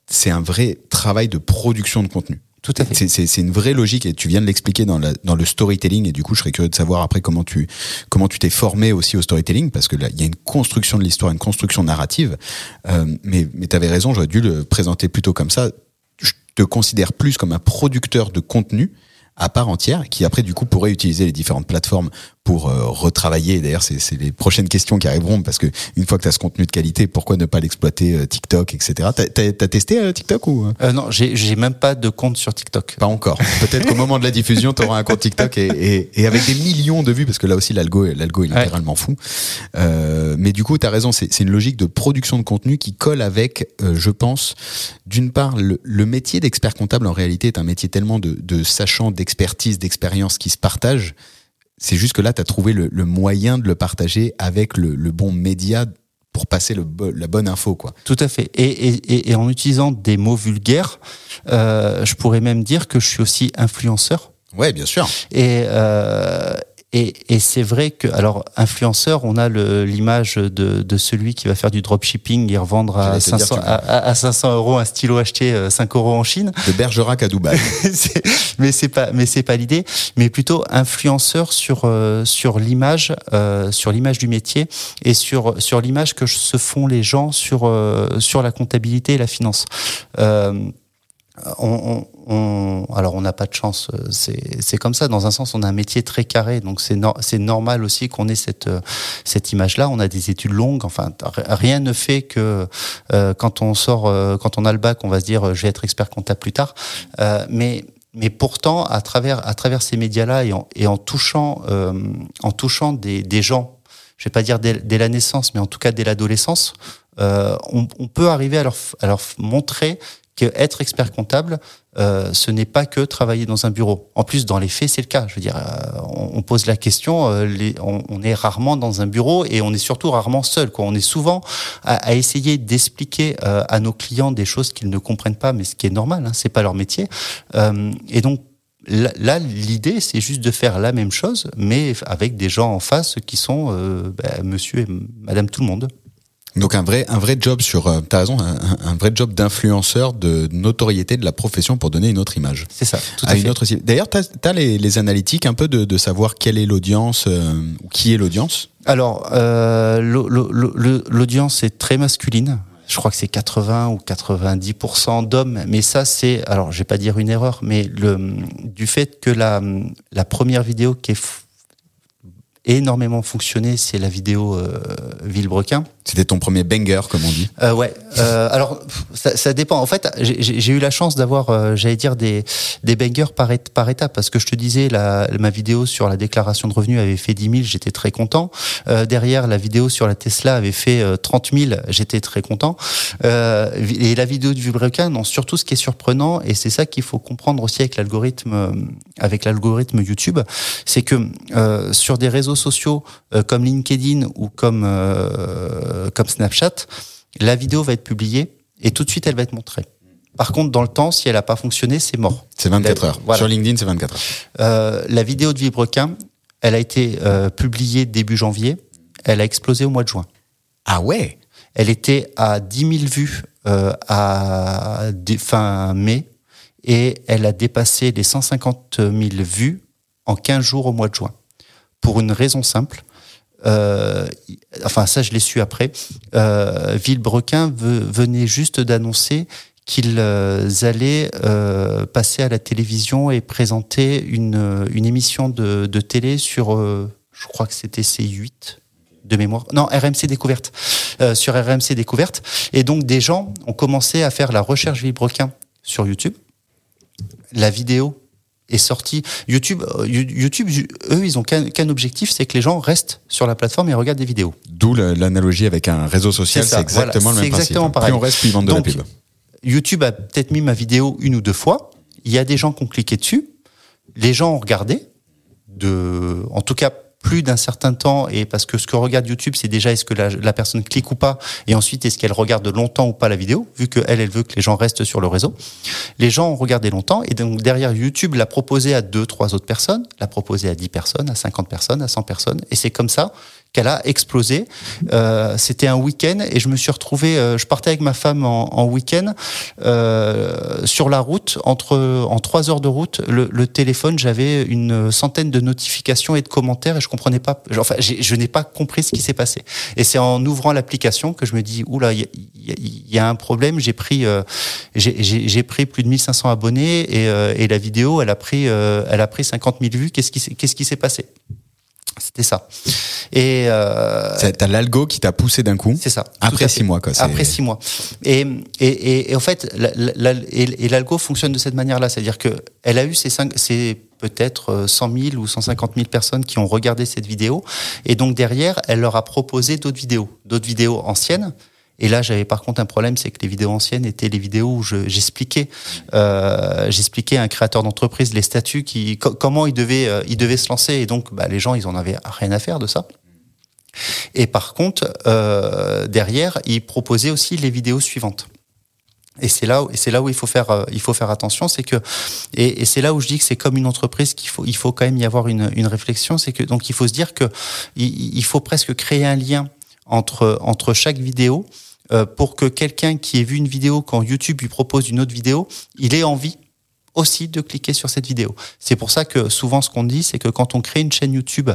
B: C'est un vrai travail de production de contenu.
A: Tout à fait.
B: C'est- une vraie logique et tu viens de l'expliquer dans, la- dans le storytelling et du coup je serais curieux de savoir après comment tu comment tu t'es formé aussi au storytelling parce que là il y a une construction de l'histoire, une construction narrative. Euh, mais mais t'avais raison, j'aurais dû le présenter plutôt comme ça. Je te considère plus comme un producteur de contenu à part entière qui après du coup pourrait utiliser les différentes plateformes pour euh, retravailler. D'ailleurs, c'est les prochaines questions qui arriveront parce que une fois que tu as ce contenu de qualité, pourquoi ne pas l'exploiter euh, TikTok, etc. T'as testé euh, TikTok ou
A: non, j'ai même pas de compte sur TikTok.
B: pas encore. Peut-être qu'au moment de la diffusion, tu auras un compte TikTok et, et, et avec des millions de vues, parce que là aussi l'algo, l'algo est
A: Ouais.
B: littéralement fou. Mais du coup, tu as raison, c'est une logique de production de contenu qui colle avec, je pense, d'une part, le, le métier d'expert comptable en réalité est un métier tellement de, de sachant, d'expertise, d'expérience qui se partage. C'est juste que là, tu as trouvé le, le moyen de le partager avec le, le bon média pour passer le, la bonne info, quoi.
A: Tout à fait. Et, et, et, et en utilisant des mots vulgaires, euh, je pourrais même dire que je suis aussi influenceur.
B: Ouais, bien sûr.
A: Et, euh, et, et c'est vrai que, alors, influenceur, on a l'image de, de celui qui va faire du dropshipping et revendre à
B: J'allais te dire,
A: 500,
B: tu
A: à, à- à 500 euros un stylo acheté euh, 5 euros en Chine.
B: De Bergerac à Dubaï. (laughs)
A: Mais c'est pas, mais c'est pas l'idée. Mais plutôt influenceur sur euh, sur l'image, euh, sur l'image du métier et sur sur l'image que se font les gens sur euh, sur la comptabilité et la finance. Euh, on, on, alors on n'a pas de chance, euh, c'est comme ça. Dans un sens, on a un métier très carré, donc c'est normal aussi qu'on ait cette euh, cette image-là. On a des études longues, enfin rien ne fait que euh, quand on sort, quand on a le bac, on va se dire je vais être expert comptable plus tard. mais mais pourtant, à travers à travers ces médias-là et en, et en touchant en touchant des, des gens, je vais pas dire dès, dès la naissance, mais en tout cas dès l'adolescence, on, on, peut arriver à leur, à leur montrer que être expert comptable, euh, ce n'est pas que travailler dans un bureau. En plus, dans les faits, c'est le cas. Je veux dire, euh, on, pose la question, euh, les, on, on, est rarement dans un bureau et on est surtout rarement seul. Quoi. On est souvent à, à essayer d'expliquer euh, à nos clients des choses qu'ils ne comprennent pas, mais ce qui est normal, hein, c'est pas leur métier. Euh, et donc, Là, l'idée, c'est juste de faire la même chose, mais avec des gens en face qui sont euh, bah, monsieur et madame tout le monde.
B: Donc un vrai, un vrai job sur, euh, t'as raison, un, vrai job d'influenceur, de notoriété de la profession pour donner une autre image.
A: C'est ça. Tout à,
B: une autre. D'ailleurs, t'as as les, les, analytiques un peu de, de savoir quelle est l'audience euh, ou qui est l'audience?
A: Alors euh, l'audience est très masculine. Je crois que c'est 80 ou 90% d'hommes, mais ça c'est, alors je vais pas dire une erreur, mais le du fait que la la première vidéo qui est énormément fonctionné, c'est la vidéo euh, Villebrequin.
B: C'était ton premier banger, comme on dit.
A: Euh, ouais. Euh, alors, ça, ça, dépend. En fait, j'ai eu la chance d'avoir, euh, j'allais dire, des, des bangers par, par étape, parce que je te disais, la, ma vidéo sur la déclaration de revenus avait fait 10 000, j'étais très content. Euh, derrière, la vidéo sur la Tesla avait fait 30 000, j'étais très content. et la vidéo du Villebrequin, non, surtout ce qui est surprenant, et c'est ça qu'il faut comprendre aussi avec l'algorithme, avec l'algorithme YouTube, c'est que sur des réseaux sociaux euh, comme LinkedIn ou comme euh, comme Snapchat, la vidéo va être publiée et tout de suite elle va être montrée. Par contre, dans le temps, si elle n'a pas fonctionné, c'est mort.
B: C'est 24 heures. Sur LinkedIn, c'est 24 heures.
A: Euh, la vidéo de Vibrequin, elle a été euh, publiée début janvier. Elle a explosé au mois de juin.
B: Ah ouais?
A: Elle était à 10 000 vues euh, à fin mai et elle a dépassé les 150 000 vues en 15 jours au mois de juin pour une raison simple. Euh, enfin, ça, je l'ai su après. Euh, Villebrequin venait juste d'annoncer qu'ils euh, allaient euh, passer à la télévision et présenter une, une émission de, de télé sur, euh, je crois que c'était C8 de mémoire. Non, RMC Découverte. Euh, sur RMC Découverte. Et donc, des gens ont commencé à faire la recherche Villebrequin sur YouTube. La vidéo est sorti. YouTube, euh, YouTube, eux, ils ont qu'un objectif, c'est que les gens restent sur la plateforme et regardent des vidéos.
B: D'où l'analogie avec un réseau social, c'est exactement le même exactement Pareil. Plus on reste, plus ils vendent de la pub.
A: YouTube a peut-être mis ma vidéo une ou deux fois. Il y a des gens qui ont cliqué dessus. Les gens ont regardé. De, en tout cas, plus d'un certain temps et parce que ce que regarde YouTube, c'est déjà est-ce que la, personne clique ou pas et ensuite est-ce qu'elle regarde longtemps ou pas la vidéo, vu que elle, elle veut que les gens restent sur le réseau. Les gens ont regardé longtemps et donc derrière YouTube l'a proposé à deux, trois autres personnes, l'a proposé à 10 personnes, à 50 personnes, à 100 personnes et c'est comme ça qu'elle a explosé. Euh, C'était un week-end et je me suis retrouvé, euh, je partais avec ma femme en, en week-end euh, sur la route, entre en trois heures de route, le, le téléphone, j'avais une centaine de notifications et de commentaires et je comprenais pas, enfin, je n'ai pas compris ce qui s'est passé. Et c'est en ouvrant l'application que je me dis, oula, il y, y, a un problème. J'ai pris, euh, j'ai pris plus de 1500 abonnés et, euh, et la vidéo, elle a pris, euh, elle a pris 50 000 vues. Qu'est-ce qui s'est passé? C'était ça. Et
B: euh, t'as l'algo qui t'a poussé d'un coup.
A: C'est ça.
B: Après six mois, quoi.
A: Après six mois. Et et, et, en fait, et l'algo fonctionne de cette manière-là, c'est-à-dire que elle a eu ces cinq, ces peut-être 100 000 ou 150 000 personnes qui ont regardé cette vidéo, et donc derrière, elle leur a proposé d'autres vidéos, d'autres vidéos anciennes et là, j'avais par contre un problème, c'est que les vidéos anciennes étaient les vidéos où j'expliquais, euh, j'expliquais à un créateur d'entreprise les statuts, qui, comment il devait, euh, il devait se lancer. Et donc, bah, les gens, ils en avaient rien à faire de ça. Et par contre, euh, derrière, il proposait aussi les vidéos suivantes. Et c'est là, c'est là où il faut faire, euh, il faut faire attention, c'est que, et, et c'est là où je dis que c'est comme une entreprise qu'il faut, il faut quand même y avoir une, une réflexion, c'est que donc il faut se dire que il, il faut presque créer un lien entre entre chaque vidéo euh, pour que quelqu'un qui ait vu une vidéo quand YouTube lui propose une autre vidéo, il ait envie aussi de cliquer sur cette vidéo. C'est pour ça que souvent ce qu'on dit, c'est que quand on crée une chaîne YouTube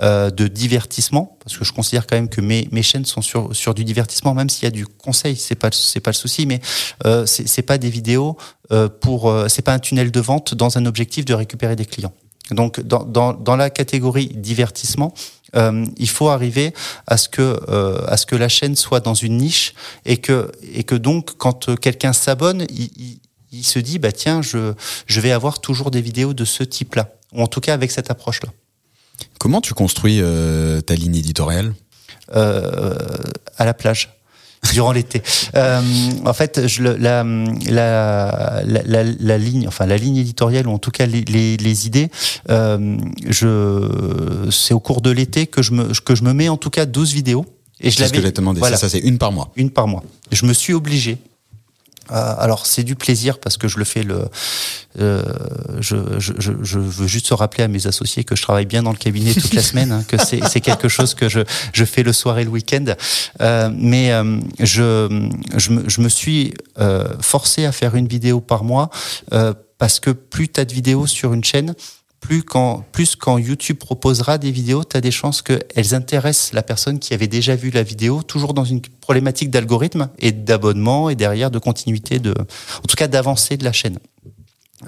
A: euh, de divertissement, parce que je considère quand même que mes, mes chaînes sont sur, sur du divertissement, même s'il y a du conseil, c'est pas c'est pas le souci, mais euh, c'est pas des vidéos euh, pour, euh, c'est pas un tunnel de vente dans un objectif de récupérer des clients. Donc dans, dans, dans la catégorie divertissement, euh, il faut arriver à ce que euh, à ce que la chaîne soit dans une niche et que et que donc quand euh, quelqu'un s'abonne, il, il, il se dit bah tiens je je vais avoir toujours des vidéos de ce type-là. Ou en tout cas avec cette approche-là.
B: Comment tu construis euh, ta ligne éditoriale?
A: Euh, à la plage (laughs) durant l'été. Euh, en fait, je, la, la, la, la, la ligne, enfin la ligne éditoriale ou en tout cas les, les, les idées, euh, je, c'est au cours de l'été que je me que je me mets en tout cas 12 vidéos. Et je
B: C'est ce que
A: l'avais
B: j'ai demandé.
A: voilà,
B: ça c'est une par mois.
A: une par mois. Je me suis obligé. Euh, alors c'est du plaisir parce que je le fais le. euh, je, je, je, veux juste se rappeler à mes associés que je travaille bien dans le cabinet toute la semaine, hein, que c'est quelque chose que je, je fais le soir et le week-end. Euh, mais euh, je, je, me, je me suis euh, forcé à faire une vidéo par mois euh, parce que plus tu as de vidéos sur une chaîne, plus quand, plus quand YouTube proposera des vidéos, tu as des chances qu'elles intéressent la personne qui avait déjà vu la vidéo, toujours dans une problématique d'algorithme et d'abonnement et derrière de continuité, de, en tout cas d'avancée de la chaîne.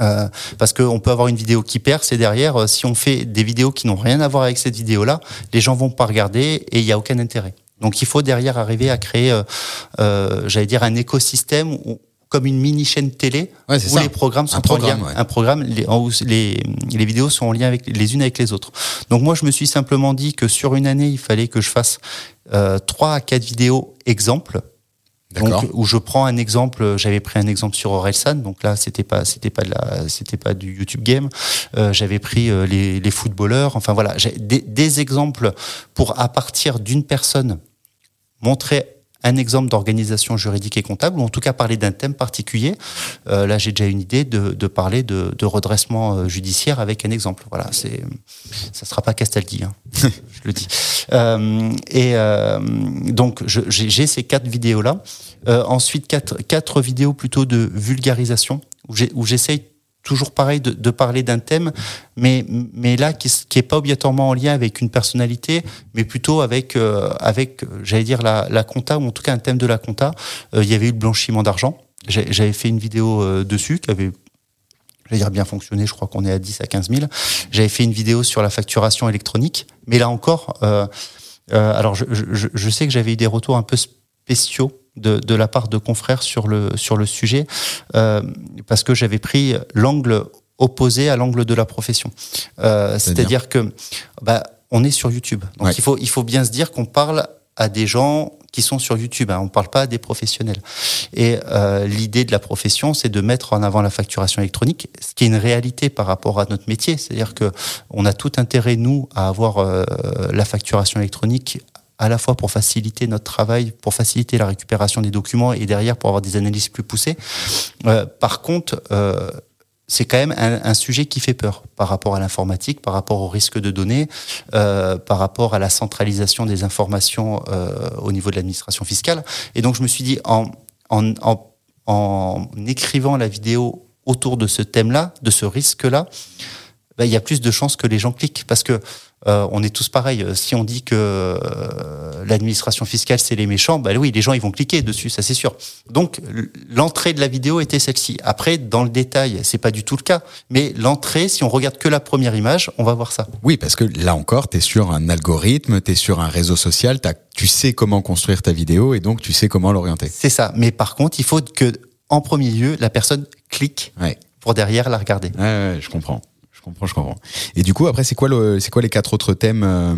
A: Euh, parce qu'on peut avoir une vidéo qui perce et derrière, euh, si on fait des vidéos qui n'ont rien à voir avec cette vidéo-là, les gens vont pas regarder et il n'y a aucun intérêt. Donc il faut derrière arriver à créer, euh, euh, j'allais dire, un écosystème où, comme une mini chaîne télé
B: Ouais,
A: où
B: ça.
A: les programmes sont
B: Un programme,
A: en lien,
B: ouais.
A: un programme les, les, les vidéos sont en lien avec les unes avec les autres. Donc moi je me suis simplement dit que sur une année il fallait que je fasse euh, trois à quatre vidéos exemples. Donc où je prends un exemple, j'avais pris un exemple sur Orelsan, donc là c'était pas c'était pas de la c'était pas du YouTube Game. Euh, j'avais pris euh, les, les footballeurs, enfin voilà, j'ai des, des exemples pour à partir d'une personne montrer un exemple d'organisation juridique et comptable, ou en tout cas parler d'un thème particulier. Euh, là, j'ai déjà une idée de, de parler de, de redressement euh, judiciaire avec un exemple. Voilà, c'est, ça sera pas Castaldi, hein, (laughs) je le dis. Euh, et euh, donc, j'ai ces quatre vidéos-là. Euh, ensuite, quatre, quatre vidéos plutôt de vulgarisation, où j'essaye toujours pareil de, de parler d'un thème, mais, mais là qui, qui est pas obligatoirement en lien avec une personnalité, mais plutôt avec, euh, avec j'allais dire, la, la compta, ou en tout cas un thème de la compta. Euh, il y avait eu le blanchiment d'argent. J'avais fait une vidéo euh, dessus qui avait j'allais dire bien fonctionné, je crois qu'on est à 10 à 15 000. J'avais fait une vidéo sur la facturation électronique, mais là encore, euh, euh, alors je, je, je sais que j'avais eu des retours un peu spéciaux de, de la part de confrères sur le, sur le sujet, euh, parce que j'avais pris l'angle opposé à l'angle de la profession. Euh, C'est-à-dire que bah, on est sur YouTube, donc
B: Ouais.
A: il, faut, il faut bien se dire qu'on parle à des gens qui sont sur YouTube, hein, on ne parle pas à des professionnels. Et euh, l'idée de la profession, c'est de mettre en avant la facturation électronique, ce qui est une réalité par rapport à notre métier. C'est-à-dire que on a tout intérêt nous à avoir euh, la facturation électronique à la fois pour faciliter notre travail, pour faciliter la récupération des documents et derrière pour avoir des analyses plus poussées. Euh, par contre, euh, c'est quand même un, sujet qui fait peur par rapport à l'informatique, par rapport au risque de données, euh, par rapport à la centralisation des informations euh, au niveau de l'administration fiscale. Et donc je me suis dit, en, en, en, en écrivant la vidéo autour de ce thème-là, de ce risque-là, ben, il y a plus de chances que les gens cliquent parce que euh, on est tous pareils. Si on dit que euh, l'administration fiscale c'est les méchants, ben oui, les gens ils vont cliquer dessus, ça c'est sûr. Donc l'entrée de la vidéo était celle-ci. Après, dans le détail, c'est pas du tout le cas, mais l'entrée, si on regarde que la première image, on va voir ça.
B: Oui, parce que là encore, tu es sur un algorithme, tu es sur un réseau social, tu sais comment construire ta vidéo et donc tu sais comment l'orienter.
A: C'est ça. Mais par contre, il faut que en premier lieu, la personne clique
B: Ouais.
A: pour derrière la regarder.
B: Ouais, ouais, je comprends. Je comprends, je comprends. Et du coup, après, c'est quoi, quoi les quatre autres thèmes euh,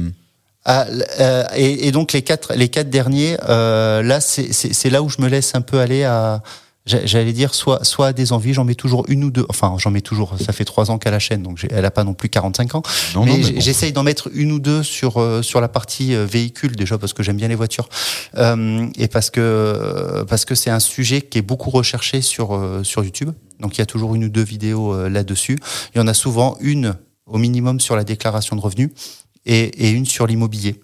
A: Ah, euh, et, donc les quatre, les quatre derniers, euh, là, c'est- là où je me laisse un peu aller à, j'allais dire, soit, soit à des envies. J'en mets toujours une ou deux. Enfin, j'en mets toujours. Ça fait trois ans qu'à la chaîne, donc elle a pas non plus 45 ans.
B: Non,
A: mais
B: mais bon.
A: j'essaye d'en mettre une ou deux sur euh, sur la partie euh, véhicule déjà parce que j'aime bien les voitures euh, et parce que parce que c'est un sujet qui est beaucoup recherché sur euh, sur YouTube. Donc il y a toujours une ou deux vidéos euh, là-dessus. Il y en a souvent une au minimum sur la déclaration de revenus et, et une sur l'immobilier.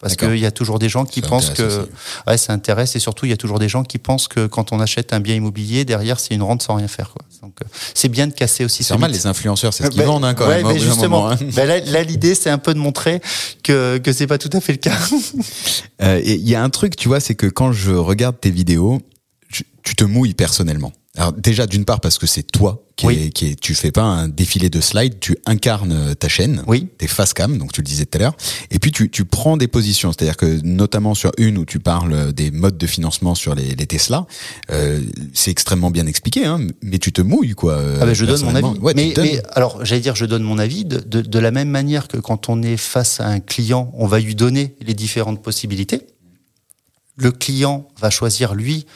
A: Parce qu'il y a toujours des gens qui pensent que ouais, ça intéresse et surtout il y a toujours des gens qui pensent que quand on achète un bien immobilier derrière c'est une rente sans rien faire. Quoi. Donc euh, c'est bien de casser aussi.
B: C'est normal les influenceurs c'est ce qu'ils vendent hein, quand même.
A: Mais justement, hein. ben là, l'idée c'est un peu de montrer que que c'est pas tout à fait le cas.
B: Euh, il y a un truc tu vois c'est que quand je regarde tes vidéos tu te mouilles personnellement. Alors déjà d'une part parce que c'est toi qui, est, qui est, tu fais pas un défilé de slides, tu incarnes euh, ta chaîne,
A: oui.
B: t'es face cam, donc tu le disais tout à l'heure, et puis tu, tu prends des positions, c'est-à-dire que notamment sur une où tu parles des modes de financement sur les, les Tesla, euh, c'est extrêmement bien expliqué, hein, mais tu te mouilles quoi.
A: Euh, ah ben je donne mon avis. Ouais, mais, mais, alors j'allais dire je donne mon avis de, de, de la même manière que quand on est face à un client, on va lui donner les différentes possibilités. Le client va choisir lui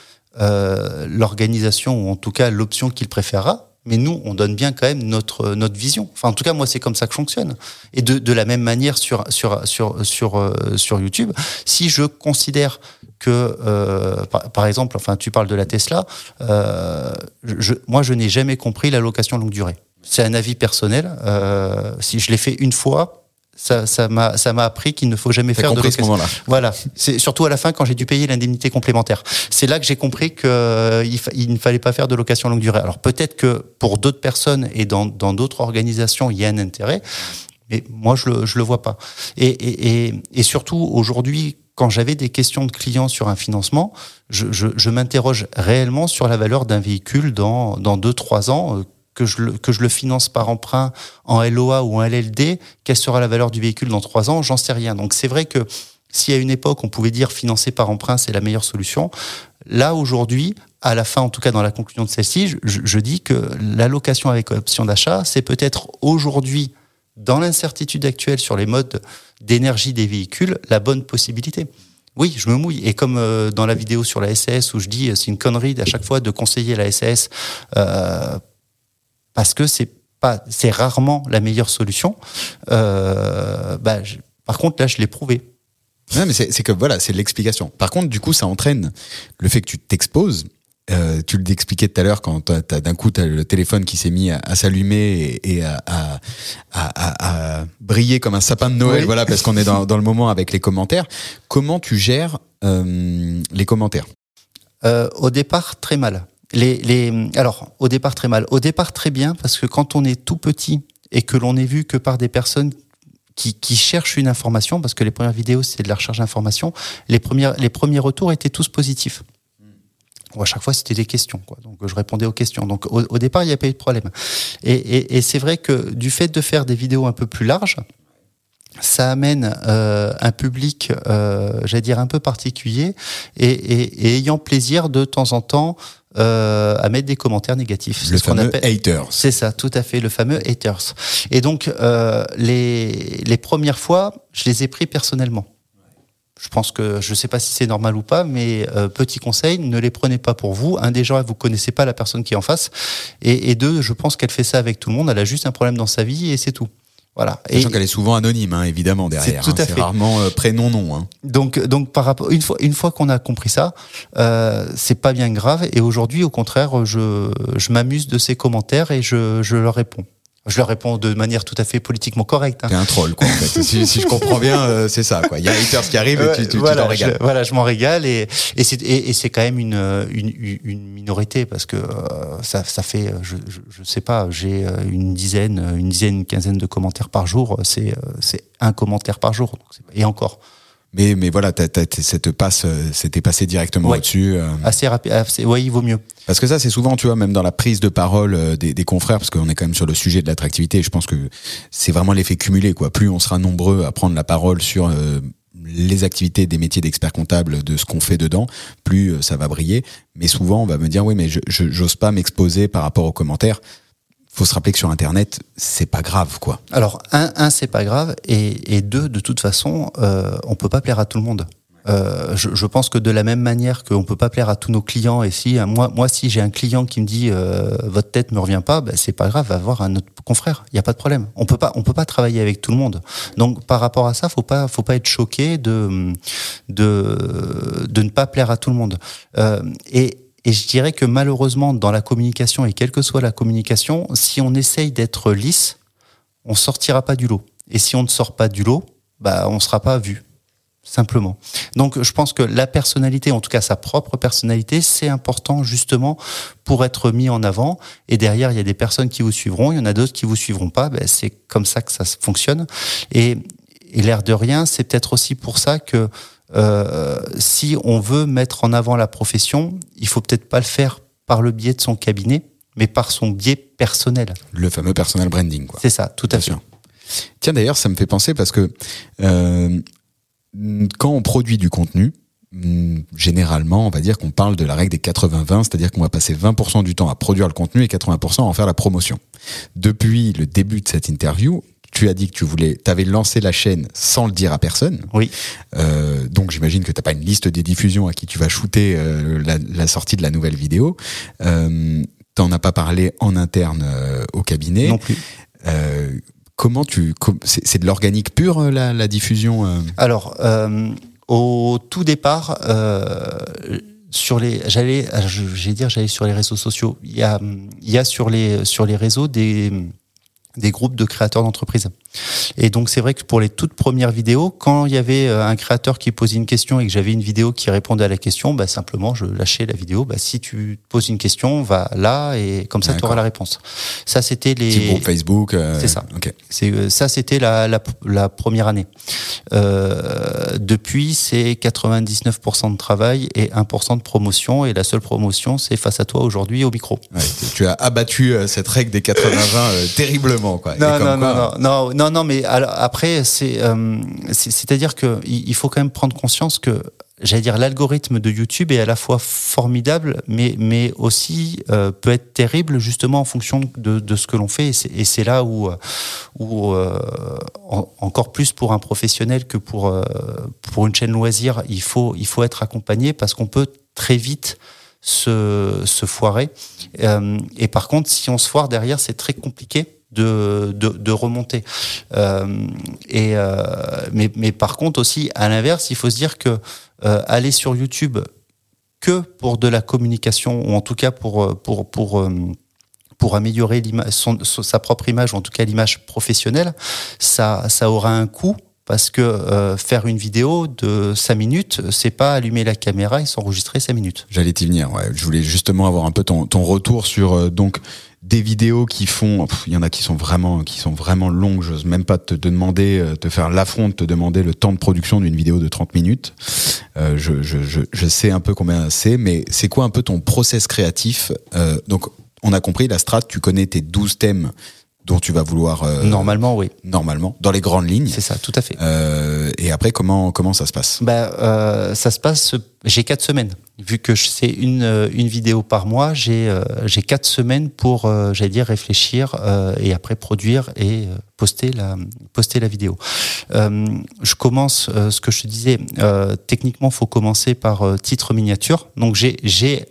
A: euh, l'organisation ou en tout cas l'option qu'il préférera. Mais nous, on donne bien quand même notre notre vision. Enfin, en tout cas, moi, c'est comme ça que fonctionne. Et de, de la même manière sur sur sur sur euh, sur YouTube, si je considère que, euh, par, exemple, enfin, tu parles de la Tesla, euh, je, moi, je n'ai jamais compris la location longue durée. C'est un avis personnel. Euh, si je l'ai fait une fois, ça, ça m'a, ça m'a appris qu'il ne faut jamais faire de
B: location.
A: Voilà. C'est surtout à la fin quand j'ai dû payer l'indemnité complémentaire. C'est là que j'ai compris qu'il il ne fallait pas faire de location longue durée. Alors peut-être que pour d'autres personnes et dans, dans d'autres organisations, il y a un intérêt, mais moi je le, je le vois pas. Et, et, et, et surtout aujourd'hui, quand j'avais des questions de clients sur un financement, je, je, je m'interroge réellement sur la valeur d'un véhicule dans dans deux trois ans euh, que je, le, que je le finance par emprunt en LOA ou en LLD, quelle sera la valeur du véhicule dans trois ans? J'en sais rien. Donc c'est vrai que si à une époque on pouvait dire financer par emprunt c'est la meilleure solution, là aujourd'hui, à la fin en tout cas dans la conclusion de celle-ci, je, je, dis que l'allocation avec option d'achat, c'est peut-être aujourd'hui dans l'incertitude actuelle sur les modes d'énergie des véhicules, la bonne possibilité. Oui, je me mouille. Et comme euh, dans la vidéo sur la SAS où je dis c'est une connerie à chaque fois de conseiller la SAS euh, parce que c'est pas, c'est rarement la meilleure solution. Euh, bah, par contre, là, je l'ai prouvé.
B: Non, mais c'est que voilà, c'est l'explication. Par contre, du coup, ça entraîne le fait que tu t'exposes. Euh, tu l'expliquais tout à l'heure quand t'as, d'un coup t'as le téléphone qui s'est mis à, s'allumer et, à, à, à, briller comme un sapin de Noël, voilà, parce qu'on est dans, dans, le moment avec les commentaires. Comment tu gères euh, les commentaires?
A: Euh, Au départ, très mal. Les, les, alors, au départ, très mal. Au départ, très bien, parce que quand on est tout petit et que l'on est vu que par des personnes qui, qui, cherchent une information, parce que les premières vidéos, c'est de la recherche d'information, les, les premiers retours étaient tous positifs. à chaque fois, c'était des questions. Quoi. Donc, je répondais aux questions. Donc, au, au départ, il n'y a pas eu de problème. Et, et, et c'est vrai que du fait de faire des vidéos un peu plus larges, ça amène euh, un public, euh, j'allais dire, un peu particulier et, et, ayant plaisir de temps en temps euh, à mettre des commentaires négatifs.
B: Le fameux haters.
A: C'est ça, tout à fait, le fameux haters. Et donc, euh, les, les premières fois, je les ai pris personnellement. Je pense que je ne sais pas si c'est normal ou pas, mais euh, petit conseil, ne les prenez pas pour vous. Un déjà, vous connaissez pas la personne qui est en face, et, et deux, je pense qu'elle fait ça avec tout le monde. Elle a juste un problème dans sa vie et c'est tout. Voilà.
B: Sachant qu'elle est souvent anonyme, hein, évidemment derrière.
A: C'est tout
B: hein.
A: à fait.
B: rarement euh, prénom nom. Hein.
A: Donc donc par rapport une fois une fois qu'on a compris ça, euh, c'est pas bien grave. Et aujourd'hui, au contraire, je je m'amuse de ces commentaires et je je leur réponds. Je leur réponds de manière tout à fait politiquement correcte. Hein.
B: T'es un troll, quoi. En fait. si, si, je comprends bien, euh, c'est ça. Quoi. Il y a haters qui arrivent et tu, tu
A: voilà,
B: t'en régales.
A: Je, voilà, je m'en régale et, et c'est et, et c'est quand même une, une, une minorité parce que euh, ça, ça fait, je, je, je sais pas, j'ai euh, une dizaine, une dizaine, une quinzaine de commentaires par jour. C'est euh, c'est un commentaire par jour. Et encore.
B: Mais, mais voilà, t'as, t'as, cette passe, c'était passé directement
A: ouais.
B: au-dessus. Euh...
A: Assez rapide. Oui, il vaut mieux.
B: Parce que ça, c'est souvent, tu vois, même dans la prise de parole des, des confrères, parce qu'on est quand même sur le sujet de l'attractivité. Je pense que c'est vraiment l'effet cumulé, quoi. Plus on sera nombreux à prendre la parole sur euh, les activités des métiers d'expert comptable, de ce qu'on fait dedans, plus ça va briller. Mais souvent, on va me dire, oui, mais je, j'ose pas m'exposer par rapport aux commentaires faut se rappeler que sur Internet, c'est pas grave, quoi.
A: Alors, un, un c'est pas grave, et, et deux, de toute façon, euh, on peut pas plaire à tout le monde. Euh, je, je, pense que de la même manière qu'on peut pas plaire à tous nos clients, et si moi, moi, si j'ai un client qui me dit euh, votre tête me revient pas, ben, c'est pas grave, va voir un autre confrère. Il y a pas de problème. On peut pas, on peut pas travailler avec tout le monde. Donc, par rapport à ça, faut pas, faut pas être choqué de de de ne pas plaire à tout le monde. Euh, et et je dirais que malheureusement, dans la communication, et quelle que soit la communication, si on essaye d'être lisse, on sortira pas du lot. Et si on ne sort pas du lot, bah, on sera pas vu. Simplement. Donc je pense que la personnalité, en tout cas sa propre personnalité, c'est important justement pour être mis en avant. Et derrière, il y a des personnes qui vous suivront, il y en a d'autres qui vous suivront pas. Ben, c'est comme ça que ça fonctionne. Et, et l'air de rien, c'est peut-être aussi pour ça que euh, si on veut mettre en avant la profession, il faut peut-être pas le faire par le biais de son cabinet, mais par son biais personnel.
B: Le fameux personal branding, quoi.
A: C'est ça, tout à fait.
B: Tiens, d'ailleurs, ça me fait penser parce que euh, quand on produit du contenu, hmm, généralement, on va dire qu'on parle de la règle des 80-20, c'est-à-dire qu'on va passer 20% du temps à produire le contenu et 80% à en faire la promotion. Depuis le début de cette interview, tu as dit que tu voulais, tu avais lancé la chaîne sans le dire à personne.
A: Oui.
B: Euh, donc j'imagine que t'as pas une liste des diffusions à qui tu vas shooter euh, la, la, sortie de la nouvelle vidéo. Euh, T'en as pas parlé en interne euh, au cabinet.
A: Non plus.
B: Euh, comment tu, c'est de l'organique pur euh, la, diffusion
A: Alors au tout départ sur les j'allais dire j'allais sur les réseaux sociaux. Il y a y a sur les sur les réseaux des des groupes de créateurs d'entreprises. Et donc c'est vrai que pour les toutes premières vidéos, quand il y avait euh, un créateur qui posait une question et que j'avais une vidéo qui répondait à la question, bah simplement je lâchais la vidéo. Bah, si tu poses une question, va là et comme ça tu auras la réponse. Ça c'était les.
B: Petit groupe Facebook. Euh...
A: C'est ça.
B: Okay.
A: C'est euh, ça c'était la, la, la, première année. Euh, depuis c'est 99% de travail et 1% de promotion et la seule promotion c'est face à toi aujourd'hui au micro.
B: Ouais, tu as abattu cette règle des 80-20 terriblement quoi.
A: Non non, non non. Non non non mais après c'est euh, c'est-à-dire que il faut quand même prendre conscience que j'allais dire l'algorithme de YouTube est à la fois formidable mais mais aussi euh, peut être terrible justement en fonction de, de ce que l'on fait. Et c'est là où où euh, en, encore plus pour un professionnel que pour pour une chaîne loisir il faut il faut être accompagné parce qu'on peut très vite se, se foirer. Euh, et par contre si on se foire derrière c'est très compliqué de, de, remonter. Euh, et euh, mais, mais par contre aussi, à l'inverse, il faut se dire que euh, aller sur YouTube que pour de la communication ou en tout cas pour pour pour pour améliorer son, sa propre image ou en tout cas l'image professionnelle, ça ça aura un coût parce que faire une vidéo de 5 minutes, c'est pas allumer la caméra et s'enregistrer 5 minutes.
B: J'allais t'y venir, ouais. Je voulais justement avoir un peu ton, ton retour sur donc des vidéos qui font, il y en a qui sont vraiment, qui sont vraiment longues. J'ose même pas te, demander, euh, te faire l'affront de te demander le temps de production d'une vidéo de 30 minutes. Euh, je, je, sais un peu combien c'est, mais c'est quoi un peu ton process créatif? Euh, Donc, on a compris la strat. Tu connais tes 12 thèmes dont tu vas vouloir euh,
A: normalement oui.
B: normalement dans les grandes lignes.
A: C'est ça tout à fait.
B: Euh, et après comment comment ça se passe?
A: Bah euh, ça se passe j'ai quatre semaines. Vu que c'est une une vidéo par mois j'ai j'ai quatre semaines pour j'allais dire réfléchir et après produire et poster la poster la vidéo. Je commence ce que je te disais techniquement faut commencer par titre miniature. Donc j'ai j'ai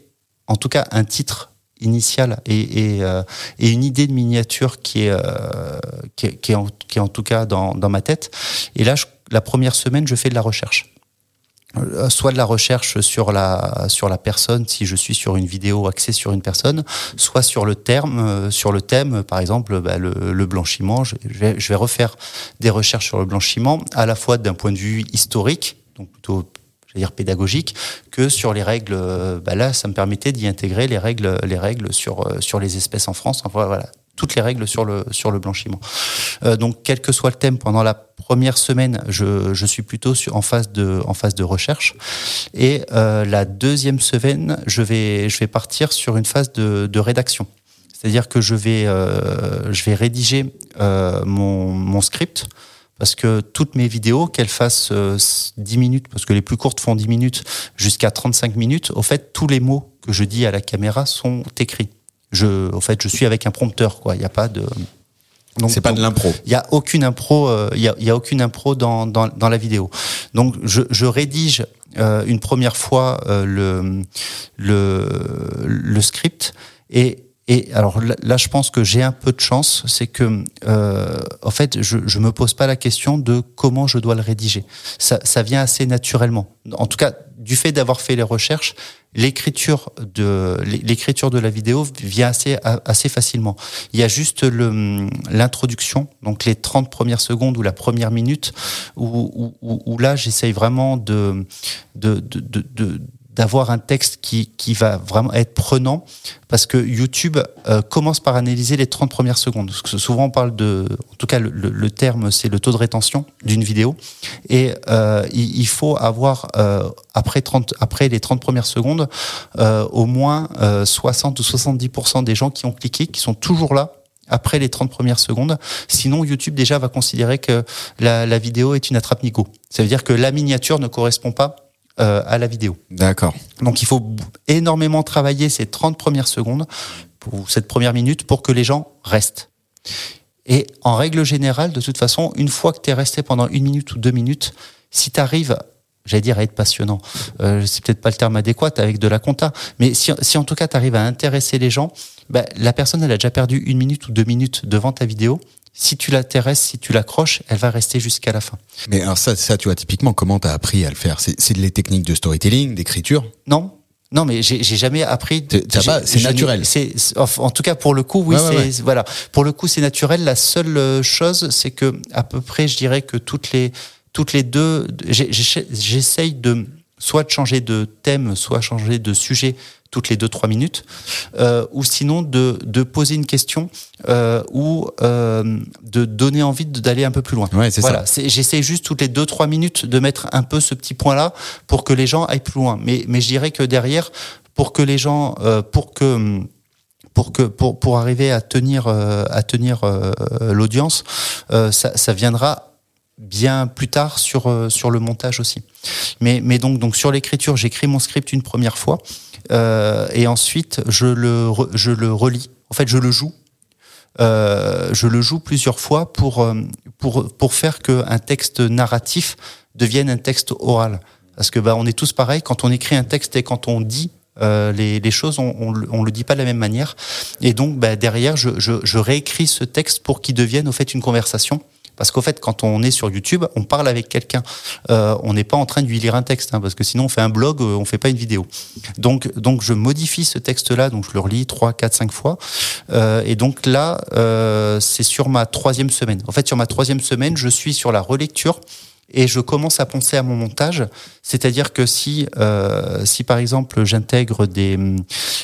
A: en tout cas un titre initiale euh, et, une idée de miniature qui est, euh, qui, est, en, tout cas dans, ma tête. Et là, la première semaine, je fais de la recherche soit de la recherche sur la sur la personne si je suis sur une vidéo axée sur une personne soit sur le terme sur le thème par exemple bah, le, le, blanchiment je vais, je vais refaire des recherches sur le blanchiment à la fois d'un point de vue historique donc plutôt dire pédagogique que sur les règles bah là ça me permettait d'y intégrer les règles les règles sur sur les espèces en France. Enfin voilà toutes les règles sur le sur le blanchiment. Euh, donc quel que soit le thème pendant la première semaine je, je suis plutôt en phase de en phase de recherche. Et euh, la deuxième semaine je vais je vais partir sur une phase de, de rédaction. C'est-à-dire que je vais euh, je vais rédiger euh, mon, mon script parce que toutes mes vidéos, qu'elles fassent euh, 10 minutes, parce que les plus courtes font 10 minutes, jusqu'à 35 minutes, au fait, tous les mots que je dis à la caméra sont écrits. Je, au fait, je suis avec un prompteur, quoi. Il n'y a pas de.
B: c'est pas de l'impro.
A: Il y a aucune impro. Il euh, y, a, y a aucune impro dans, dans, dans la vidéo. Donc, je, je rédige euh, une première fois euh, le, le le script et Et alors là, je pense que j'ai un peu de chance, c'est que euh, en fait, je, je me pose pas la question de comment je dois le rédiger. Ça, ça vient assez naturellement. En tout cas, du fait d'avoir fait les recherches, l'écriture de l'écriture de la vidéo vient assez assez facilement. Il y a juste le l'introduction, donc les 30 premières secondes ou la première minute où, où, où là j'essaye vraiment de de, de, de d'avoir un texte qui, qui va vraiment être prenant parce que YouTube euh, commence par analyser les 30 premières secondes. Parce que souvent on parle de, en tout cas le, le, terme c'est le taux de rétention d'une vidéo et euh, il, il, faut avoir euh, après 30 après les 30 premières secondes euh, au moins 60 ou 70% des gens qui ont cliqué qui sont toujours là après les 30 premières secondes. Sinon, YouTube déjà va considérer que la, la vidéo est une attrape-nigo. Ça veut dire que la miniature ne correspond pas euh, à la vidéo.
B: D'accord.
A: Donc il faut énormément travailler ces 30 premières secondes, pour cette première minute, pour que les gens restent. Et en règle générale, de toute façon, une fois que tu es resté pendant une minute ou deux minutes, si tu arrives j'allais dire à être passionnant. Euh, c'est peut-être pas le terme adéquat avec de la compta, mais si, si en tout cas tu arrives à intéresser les gens, bah, la personne elle a déjà perdu une minute ou deux minutes devant ta vidéo si tu l'intéresses, si tu l'accroches, elle va rester jusqu'à la fin.
B: Mais alors ça, ça, tu vois, typiquement, comment t'as appris à le faire? C'est les techniques de storytelling, d'écriture?
A: Non. Non, mais j'ai jamais appris.
B: C'est naturel.
A: C'est en tout cas pour le coup, oui, c'est voilà. Pour le coup, c'est naturel. La seule euh, chose, c'est que à peu près, je dirais que toutes les toutes les deux, j'essaye de soit de changer de thème, soit changer de sujet toutes les deux trois minutes, euh, ou sinon de, de poser une question euh, ou euh, de donner envie d'aller un peu plus loin.
B: Ouais, voilà,
A: j'essaie juste toutes les deux trois minutes de mettre un peu ce petit point là pour que les gens aillent plus loin. Mais mais je dirais que derrière, pour que les gens, euh, pour que pour que pour pour arriver à tenir euh, à tenir euh, l'audience, ça, ça viendra bien plus tard sur sur le montage aussi. Mais mais donc donc sur l'écriture, j'écris mon script une première fois. Euh, et ensuite je le je le relis. En fait, je le joue. Euh, je le joue plusieurs fois pour euh, pour pour faire que un texte narratif devienne un texte oral. Parce que bah on est tous pareils quand on écrit un texte et quand on dit euh, les, les, choses, on, on, on, le dit pas de la même manière. Et donc, bah, derrière, je, je, je, réécris ce texte pour qu'il devienne au fait une conversation. Parce qu'au fait, quand on est sur YouTube, on parle avec quelqu'un. Euh, on n'est pas en train de lui lire un texte, hein, parce que sinon on fait un blog, euh, on fait pas une vidéo. Donc, donc je modifie ce texte-là, donc je le relis trois, quatre, cinq fois. Euh, et donc là, euh, c'est sur ma troisième semaine. En fait, sur ma troisième semaine, je suis sur la relecture et je commence à penser à mon montage. C'est-à-dire que si, euh, si par exemple j'intègre des,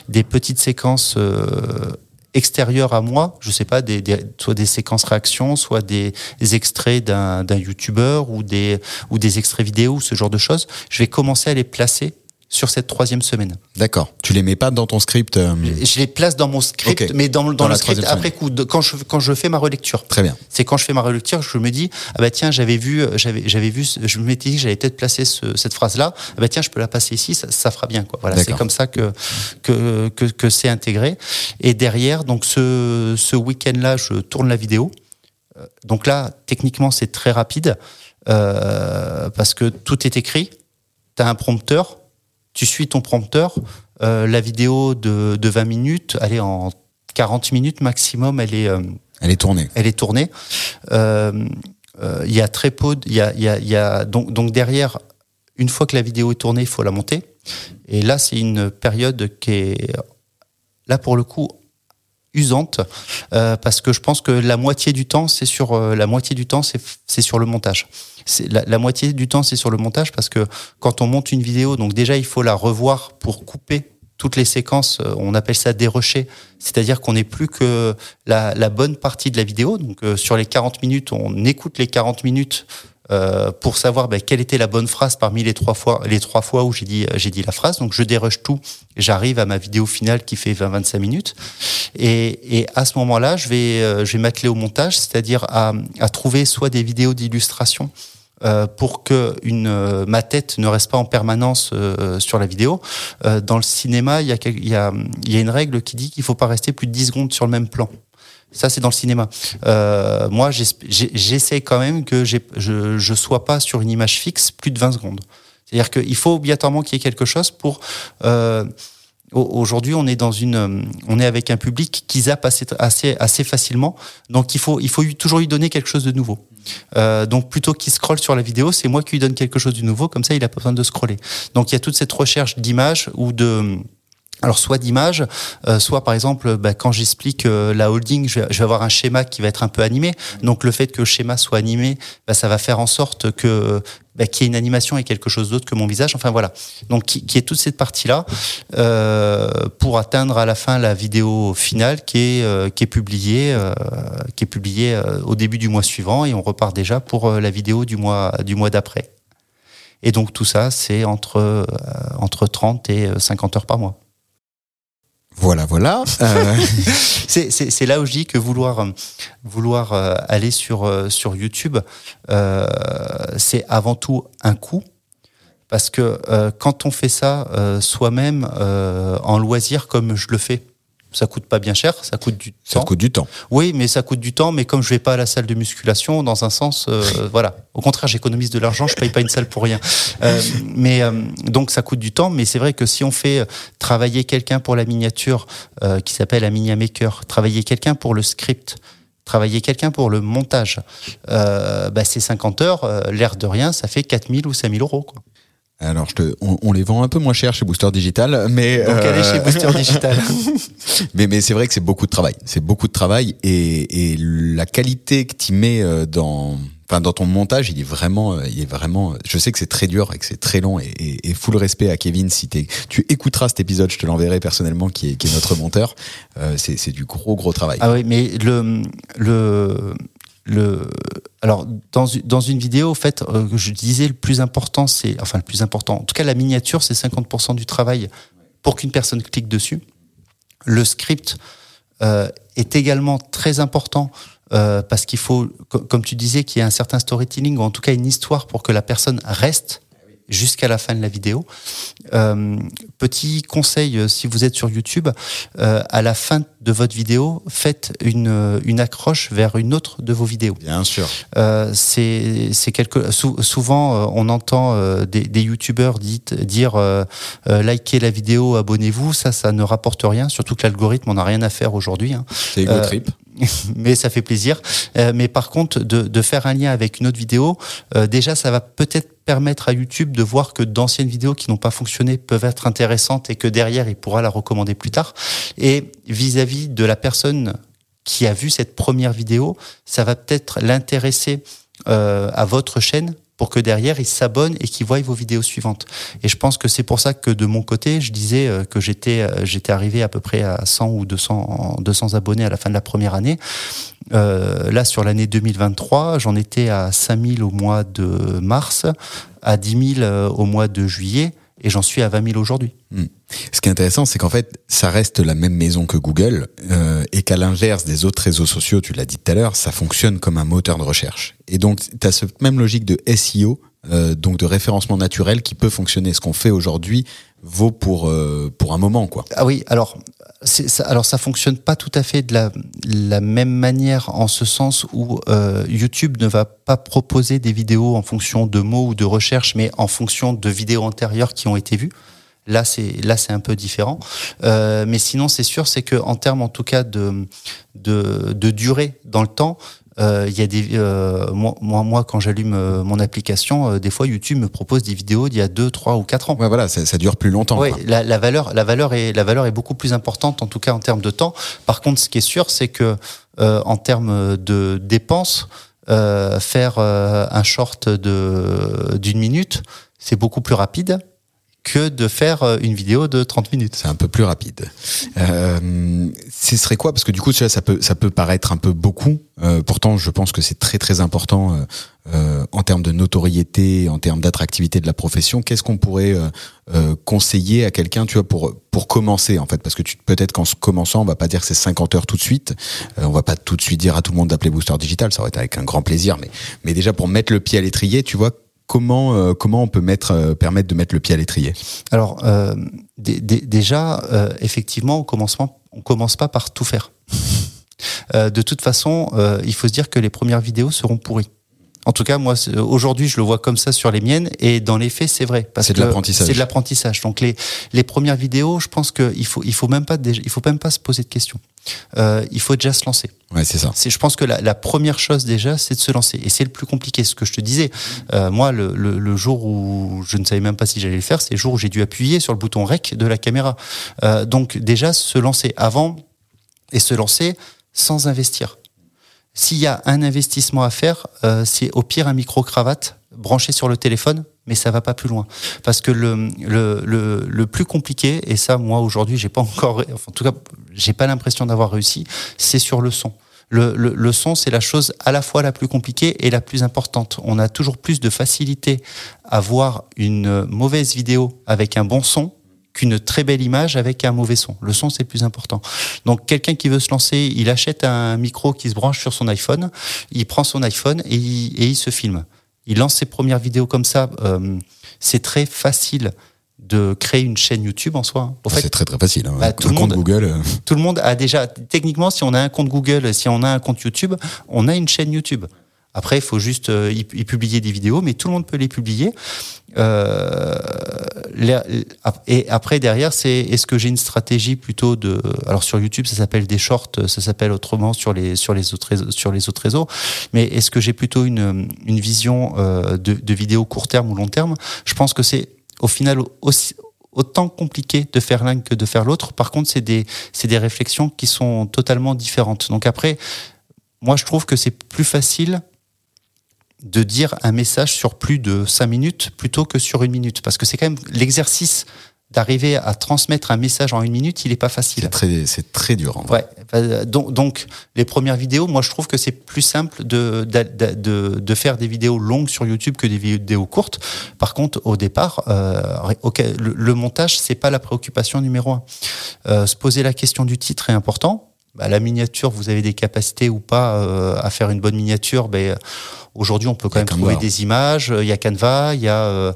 A: des petites séquences euh, extérieur à moi, je sais pas, des, des, soit des séquences réactions, soit des, des extraits d'un youtubeur ou des, ou des extraits vidéo, ce genre de choses, je vais commencer à les placer sur cette troisième semaine.
B: D'accord. Tu les mets pas dans ton script euh...
A: Je les place dans mon script, okay. mais dans, dans, dans le script après coup, de, quand je quand je fais ma relecture.
B: Très bien.
A: C'est quand je fais ma relecture, je me dis ah bah tiens j'avais vu j'avais j'avais vu je me m'étais dit que j'allais peut-être placer ce, cette phrase là ah bah tiens je peux la passer ici ça, ça fera bien quoi. Voilà c'est comme ça que que que, que c'est intégré et derrière donc ce ce week-end là je tourne la vidéo donc là techniquement c'est très rapide euh, parce que tout est écrit. Tu as un prompteur tu suis ton prompteur. Euh, la vidéo de, de 20 minutes, elle est en 40 minutes maximum, elle est, euh,
B: elle est tournée.
A: Elle est tournée. Euh, il y a très peu, il y a, y a, il y a donc, donc derrière, une fois que la vidéo est tournée, il faut la monter. Et là, c'est une période qui est, là pour le coup, usante euh, parce que je pense que la moitié du temps c'est sur euh, la moitié du temps c'est sur le montage. La, moitié du temps c'est sur le montage parce que quand on monte une vidéo donc déjà il faut la revoir pour couper toutes les séquences, euh, on appelle ça dérocher, c'est-à-dire qu'on n'est plus que la, bonne partie de la vidéo. Donc euh, sur les 40 minutes, on écoute les 40 minutes euh, pour savoir ben, quelle était la bonne phrase parmi les trois fois, les trois fois où j'ai dit, la phrase. Donc je dérush tout, j'arrive à ma vidéo finale qui fait 20-25 minutes. Et, à ce moment-là, je vais, m'atteler au montage, c'est-à-dire à, trouver soit des vidéos d'illustration euh, pour que une, euh, ma tête ne reste pas en permanence euh, sur la vidéo. Euh, dans le cinéma, il y a, y a, y a une règle qui dit qu'il faut pas rester plus de 10 secondes sur le même plan. Ça, c'est dans le cinéma. Euh, moi, j'essaie quand même que je je sois pas sur une image fixe plus de 20 secondes. C'est-à-dire qu'il faut obligatoirement qu'il y ait quelque chose pour euh, Aujourd'hui, on est dans une, on est avec un public qui zappe assez, facilement. Donc, il faut, il faut toujours lui donner quelque chose de nouveau. Euh, donc plutôt qu'il scrolle sur la vidéo, c'est moi qui lui donne quelque chose de nouveau, comme ça il a pas besoin de scroller. Donc il y a toute cette recherche d'images ou de alors soit d'image, euh, soit par exemple bah, quand j'explique euh, la holding, je vais, avoir un schéma qui va être un peu animé. Donc le fait que le schéma soit animé, bah, ça va faire en sorte que bah, qu'il y ait une animation et quelque chose d'autre que mon visage. Enfin voilà. Donc qui, est toute cette partie là euh, pour atteindre à la fin la vidéo finale qui est qui est publiée qui est publiée au début du mois suivant et on repart déjà pour la vidéo du mois du mois d'après. Et donc tout ça c'est entre entre 30 et 50 heures par mois.
B: Voilà, voilà. (laughs)
A: Euh... c'est là où je dis que vouloir vouloir euh, aller sur euh, sur YouTube, euh, c'est avant tout un coût. Parce que quand on fait ça soi-même en loisir comme je le fais, ça coûte pas bien cher, ça coûte du
B: ça
A: temps.
B: coûte du temps.
A: Oui, mais ça coûte du temps. Mais comme je vais pas à la salle de musculation, dans un sens, euh, (laughs) voilà. Au contraire, j'économise de l'argent, je paye pas une salle pour rien. Euh, (laughs) mais euh, donc ça coûte du temps. Mais c'est vrai que si on fait travailler quelqu'un pour la miniature, qui s'appelle un Minia Maker, travailler quelqu'un pour le script, travailler quelqu'un pour le montage, bah, c'est 50 heures. L'air de rien, ça fait 4000 ou 5000 euros. Quoi.
B: Alors, je te, on, on, les vend un peu moins cher chez Booster Digital, mais
A: donc allez chez Booster Digital. (laughs)
B: mais mais c'est vrai que c'est beaucoup de travail. C'est beaucoup de travail et, et la qualité que tu mets euh, dans enfin dans ton montage, il est vraiment, euh, il est vraiment. Je sais que c'est très dur et que c'est très long et, et, et, full respect à Kevin. Si es, tu écouteras cet épisode, je te l'enverrai personnellement, qui est, qui est notre monteur. Euh, c'est du gros gros travail.
A: Ah oui, mais le le le alors dans, dans une vidéo, en fait, euh, je disais le plus important, c'est enfin le plus important. En tout cas, la miniature, c'est 50% du travail pour qu'une personne clique dessus. Le script euh, est également très important euh, parce qu'il faut, comme tu disais, qu'il y ait un certain storytelling ou en tout cas une histoire pour que la personne reste jusqu'à la fin de la vidéo. Euh, petit conseil, euh, si vous êtes sur YouTube, euh, à la fin de votre vidéo, faites une, une accroche vers une autre de vos vidéos.
B: Bien sûr.
A: Euh, c'est quelque souvent euh, on entend euh, des, des youtubeurs dire likez la vidéo, abonnez-vous. Ça, ça ne rapporte rien. Surtout que l'algorithme, on n'a rien à faire aujourd'hui. Hein.
B: C'est ego trip. (laughs)
A: mais ça fait plaisir. mais par contre, de, de, faire un lien avec une autre vidéo, déjà, ça va peut-être permettre à YouTube de voir que d'anciennes vidéos qui n'ont pas fonctionné peuvent être intéressantes et que derrière, il pourra la recommander plus tard. Et vis-à-vis -vis de la personne qui a vu cette première vidéo, ça va peut-être l'intéresser euh, à votre chaîne pour que derrière il s'abonne et qu'il voie vos vidéos suivantes. Et je pense que c'est pour ça que de mon côté, je disais euh, que j'étais euh, j'étais arrivé à peu près à 100 ou 200 200 abonnés à la fin de la première année. Euh, là sur l'année 2023, j'en étais à 5000 au mois de mars, à 10 000 euh, au mois de juillet et j'en suis à 20 000 aujourd'hui.
B: Hmm. Ce qui est intéressant, c'est qu'en fait, ça reste la même maison que Google euh, et qu'à l'inverse des autres réseaux sociaux, tu l'as dit tout à l'heure, ça fonctionne comme un moteur de recherche. Et donc, tu as cette même logique de SEO, euh, donc de référencement naturel qui peut fonctionner. Ce qu'on fait aujourd'hui vaut pour, euh, pour un moment. quoi.
A: Ah oui, alors alors ça fonctionne pas tout à fait de la, la même manière en ce sens où euh, YouTube ne va pas proposer des vidéos en fonction de mots ou de recherche, mais en fonction de vidéos antérieures qui ont été vues. Là, c'est là, c'est un peu différent. Euh, mais sinon, c'est sûr, c'est que en termes, en tout cas, de, de, de durée dans le temps, il y a des euh, moi, moi quand j'allume euh, mon application euh, des fois YouTube me propose des vidéos d'il y a 2 3 ou 4 ans.
B: Ouais voilà, ça, ça dure plus longtemps.
A: Oui, la, la, valeur la valeur est la valeur est beaucoup plus importante en tout cas en termes de temps. Par contre, ce qui est sûr c'est que en termes de dépenses faire un short de d'une minute, c'est beaucoup plus rapide que de faire euh, une vidéo de 30 minutes.
B: C'est un peu plus rapide. Euh, ce serait quoi? Parce que du coup, ça peut, ça peut paraître un peu beaucoup. Euh, pourtant, je pense que c'est très très important euh, euh en termes de notoriété, en termes d'attractivité de la profession. Qu'est-ce qu'on pourrait euh, conseiller à quelqu'un, tu vois, pour pour commencer en fait? Parce que peut-être qu'en commençant, on va pas dire que c'est 50 heures tout de suite. on va pas tout de suite dire à tout le monde d'appeler Booster Digital. Ça aurait été avec un grand plaisir. Mais mais déjà pour mettre le pied à l'étrier, tu vois comment euh, comment on peut mettre euh, permettre de mettre le pied à l'étrier?
A: Alors euh, déjà effectivement au commencement on commence pas par tout faire. (laughs) de toute façon, il faut se dire que les premières vidéos seront pourries En tout cas, moi, aujourd'hui, je le vois comme ça sur les miennes, et dans les faits, c'est vrai.
B: C'est de l'apprentissage.
A: C'est de l'apprentissage. Donc les les premières vidéos, je pense qu'il faut il faut même pas il faut même pas se poser de questions. Euh, il faut déjà se lancer.
B: Ouais, c'est ça.
A: C'est, je pense que la, la, première chose déjà, c'est de se lancer, et c'est le plus compliqué. Ce que je te disais, euh, moi, le, le, le, jour où je ne savais même pas si j'allais le faire, c'est le jour où j'ai dû appuyer sur le bouton rec de la caméra. Euh, donc déjà se lancer avant et se lancer sans investir. S'il y a un investissement à faire, euh, c'est au pire un micro-cravate branché sur le téléphone, mais ça va pas plus loin. Parce que le, le, le, plus compliqué, et ça, moi, aujourd'hui, j'ai pas encore, en tout cas, j'ai pas l'impression d'avoir réussi, c'est sur le son. Le, le, le, son, c'est la chose à la fois la plus compliquée et la plus importante. On a toujours plus de facilité à voir une mauvaise vidéo avec un bon son qu'une très belle image avec un mauvais son. Le son, c'est le plus important. Donc, quelqu'un qui veut se lancer, il achète un micro qui se branche sur son iPhone, il prend son iPhone et il, et il se filme. Il lance ses premières vidéos comme ça. Euh, c'est très facile de créer une chaîne YouTube en soi.
B: Fait, c'est très très facile. Hein. Bah, tout un le compte monde, Google. Euh.
A: Tout le monde a déjà, techniquement, si on a un compte Google, si on a un compte YouTube, on a une chaîne YouTube. Après, il faut juste euh, y, publier des vidéos, mais tout le monde peut les publier. Euh, les, et après, derrière, c'est est-ce que j'ai une stratégie plutôt de. Alors sur YouTube, ça s'appelle des shorts, ça s'appelle autrement sur les sur les autres réseaux, sur les autres réseaux. Mais est-ce que j'ai plutôt une une vision euh, de, de vidéo court terme ou long terme? Je pense que c'est au final autant compliqué de faire l'un que de faire l'autre. Par contre, c'est des c'est des réflexions qui sont totalement différentes. Donc après, moi, je trouve que c'est plus facile de dire un message sur plus de cinq minutes plutôt que sur une minute. Parce que c'est quand même l'exercice d'arriver à transmettre un message en une minute, il n'est pas facile.
B: C'est très, c'est très dur. En
A: ouais. Donc, donc, les premières vidéos, moi, je trouve que c'est plus simple de, de, de, de, faire des vidéos longues sur YouTube que des vidéos courtes. Par contre, au départ, euh, okay, le, le, montage, c'est pas la préoccupation numéro un. Euh, se poser la question du titre est important. Bah, la miniature, vous avez des capacités ou pas euh, à faire une bonne miniature, ben, Aujourd'hui, on peut quand même trouver des images. Il y a Canva, il y a, euh,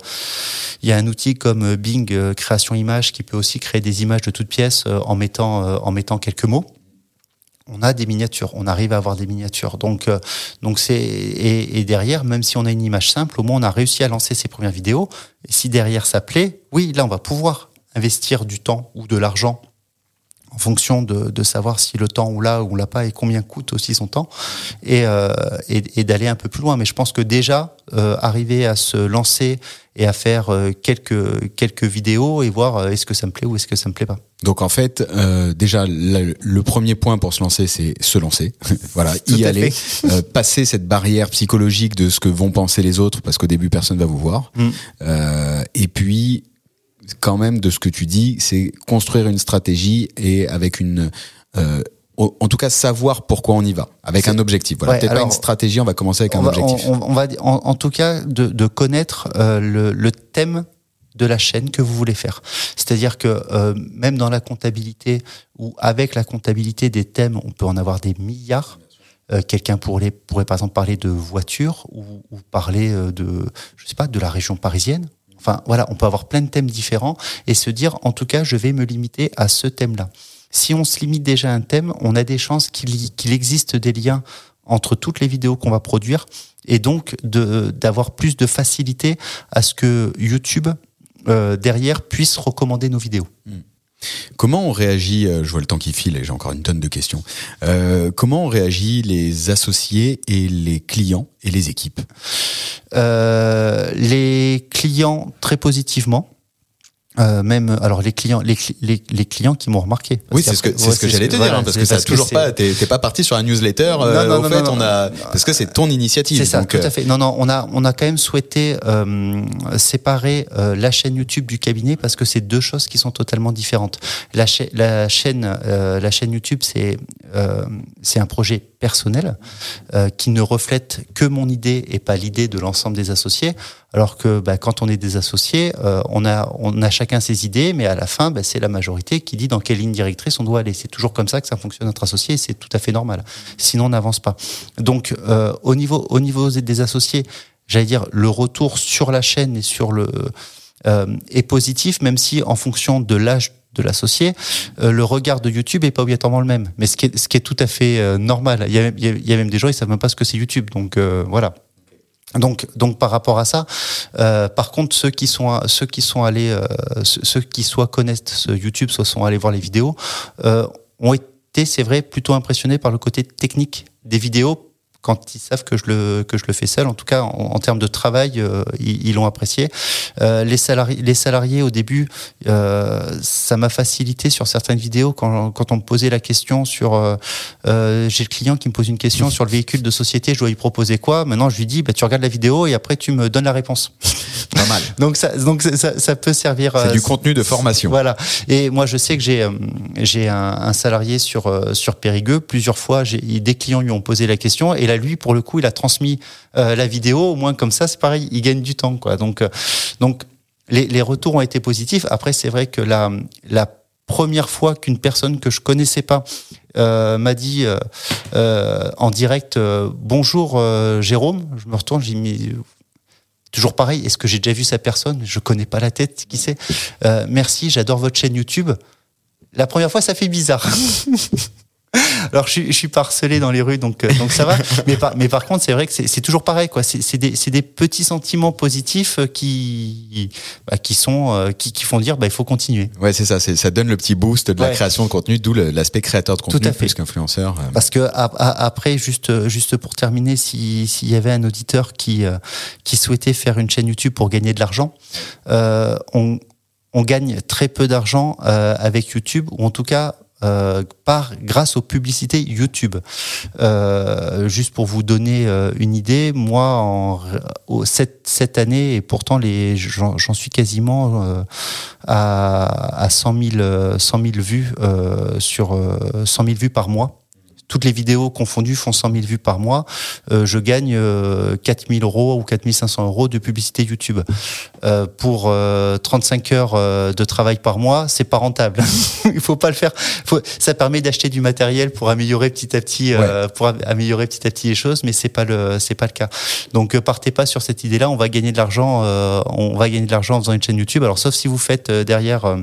A: il y a un outil comme Bing euh, Création Image qui peut aussi créer des images de toutes pièces euh, en mettant, euh, en mettant quelques mots. On a des miniatures, on arrive à avoir des miniatures. Donc, euh, donc c'est et, et, derrière, même si on a une image simple, au moins on a réussi à lancer ses premières vidéos. Et si derrière ça plaît, oui, là on va pouvoir investir du temps ou de l'argent en fonction de, de, savoir si le temps ou là ou l'a pas et combien coûte aussi son temps et, euh, et, et d'aller un peu plus loin. Mais je pense que déjà euh, arriver à se lancer et à faire euh, quelques quelques vidéos et voir euh, est-ce que ça me plaît ou est-ce que ça me plaît pas.
B: Donc en fait, euh, déjà le, le, premier point pour se lancer, c'est se lancer. (laughs) voilà,
A: Tout
B: y aller, euh, passer cette barrière psychologique de ce que vont penser les autres, parce qu'au début personne va vous voir. Mm. et puis quand même de ce que tu dis, c'est construire une stratégie et avec une euh, en tout cas savoir pourquoi on y va, avec un objectif. Voilà, ouais, peut-être pas une stratégie, on va commencer avec un
A: va,
B: objectif.
A: On, on va en, en, tout cas de, de connaître euh, le, le, thème de la chaîne que vous voulez faire. C'est-à-dire que euh, même dans la comptabilité ou avec la comptabilité des thèmes, on peut en avoir des milliards. Euh, Quelqu'un pourrait, pourrait par exemple parler de voiture ou, ou parler de, je sais pas, de la région parisienne Enfin, voilà, on peut avoir plein de thèmes différents et se dire, en tout cas, je vais me limiter à ce thème-là. Si on se limite déjà à un thème, on a des chances qu'il qu existe des liens entre toutes les vidéos qu'on va produire et donc d'avoir plus de facilité à ce que YouTube euh, derrière puisse recommander nos vidéos.
B: Mmh. Comment on réagit Je vois le temps qui file et j'ai encore une tonne de questions. Euh, comment on réagit les associés et les clients et les équipes?
A: Euh, Les clients très positivement. Euh, même alors les clients les, les, les clients qui m'ont remarqué.
B: Oui c'est ce que c'est ouais, ce que j'allais te dire voilà, hein, parce que ça toujours pas t'es pas parti sur un newsletter euh, non, non, au non, fait on a parce que c'est ton initiative
A: c'est ça
B: donc,
A: tout à fait. Non non on a on a quand même souhaité euh, séparer euh, la chaîne YouTube du cabinet parce que c'est deux choses qui sont totalement différentes. La, cha la chaîne euh, la chaîne YouTube c'est euh, c'est un projet personnel qui ne reflète que mon idée et pas l'idée de l'ensemble des associés alors que bah, quand on est des associés, euh, on, a, on a chacun ses idées, mais à la fin, bah, c'est la majorité qui dit dans quelle ligne directrice on doit aller. C'est toujours comme ça que ça fonctionne entre associés, c'est tout à fait normal. Sinon, on n'avance pas. Donc, euh, au, niveau, au niveau des associés, j'allais dire, le retour sur la chaîne et sur le euh, est positif, même si en fonction de l'âge de l'associé, euh, le regard de YouTube est pas obligatoirement le même. Mais ce qui est, ce qui est tout à fait euh, normal. Il y, a, il y, a, même des gens, ils savent même pas ce que c'est YouTube. Donc euh, voilà. Donc, donc par rapport à ça, euh, par contre, ceux qui sont ceux qui sont allés, euh, ceux qui soit connaissent YouTube, soit sont allés voir les vidéos, euh, ont été, c'est vrai, plutôt impressionnés par le côté technique des vidéos quand ils savent que je le que je le fais seul. En tout cas, en, termes de travail, euh, ils l'ont apprécié. Euh, les salariés, les salariés au début, euh, ça m'a facilité sur certaines vidéos quand quand on me posait la question sur euh, euh, j'ai le client qui me pose une question sur le véhicule de société, je dois lui proposer quoi? Maintenant, je lui dis bah tu regardes la vidéo et après tu me donnes la réponse. (laughs)
B: Pas mal.
A: donc ça donc ça, ça peut servir.
B: C'est du contenu de formation.
A: Voilà. Et moi, je sais que j'ai j'ai un, un, salarié sur sur Périgueux plusieurs fois. J'ai des clients lui ont posé la question et lui, pour le coup, il a transmis euh, la vidéo. Au moins comme ça, c'est pareil, il gagne du temps, quoi. Donc, euh, donc les, retours ont été positifs. Après, c'est vrai que la, première fois qu'une personne que je connaissais pas euh, m'a dit en direct bonjour Jérôme, je me retourne, j'ai mis toujours pareil. Est-ce que j'ai déjà vu sa personne? Je connais pas la tête, qui c'est? Merci, j'adore votre chaîne YouTube. La première fois, ça fait bizarre. (laughs) Alors je, je, suis parcelé dans les rues, donc euh, donc ça va. (laughs) mais par mais par contre, c'est vrai que c'est toujours pareil, quoi. C'est des c'est des petits sentiments positifs euh, qui bah, qui sont euh, qui, qui font dire bah il faut continuer.
B: Ouais, c'est ça. Ça donne le petit boost de la création de contenu, d'où l'aspect créateur de contenu plus qu'influenceur.
A: Parce que après, juste juste pour terminer, s'il y avait un auditeur qui qui souhaitait faire une chaîne YouTube pour gagner de l'argent, on on gagne très peu d'argent avec YouTube, ou en tout cas euh, par grâce aux publicités YouTube. Euh, juste pour vous donner euh, une idée, moi, en, cette, cette année, et pourtant j'en, suis quasiment euh, à, à 100 000, 100 000 vues sur 100 000 vues par mois toutes les vidéos confondues font 100 000 vues par mois, euh, je gagne euh, 4 000 euros ou 4 500 euros de publicité YouTube. Euh, pour 35 euh, heures euh, de travail par mois, c'est pas rentable. (laughs) Il faut pas le faire. Faut, ça permet d'acheter du matériel pour améliorer petit à petit, pour améliorer petit à petit les choses, mais c'est pas le, c'est pas le cas. Donc partez pas sur cette idée-là. On va gagner de l'argent, on va gagner de l'argent en faisant une chaîne YouTube. Alors sauf si vous faites derrière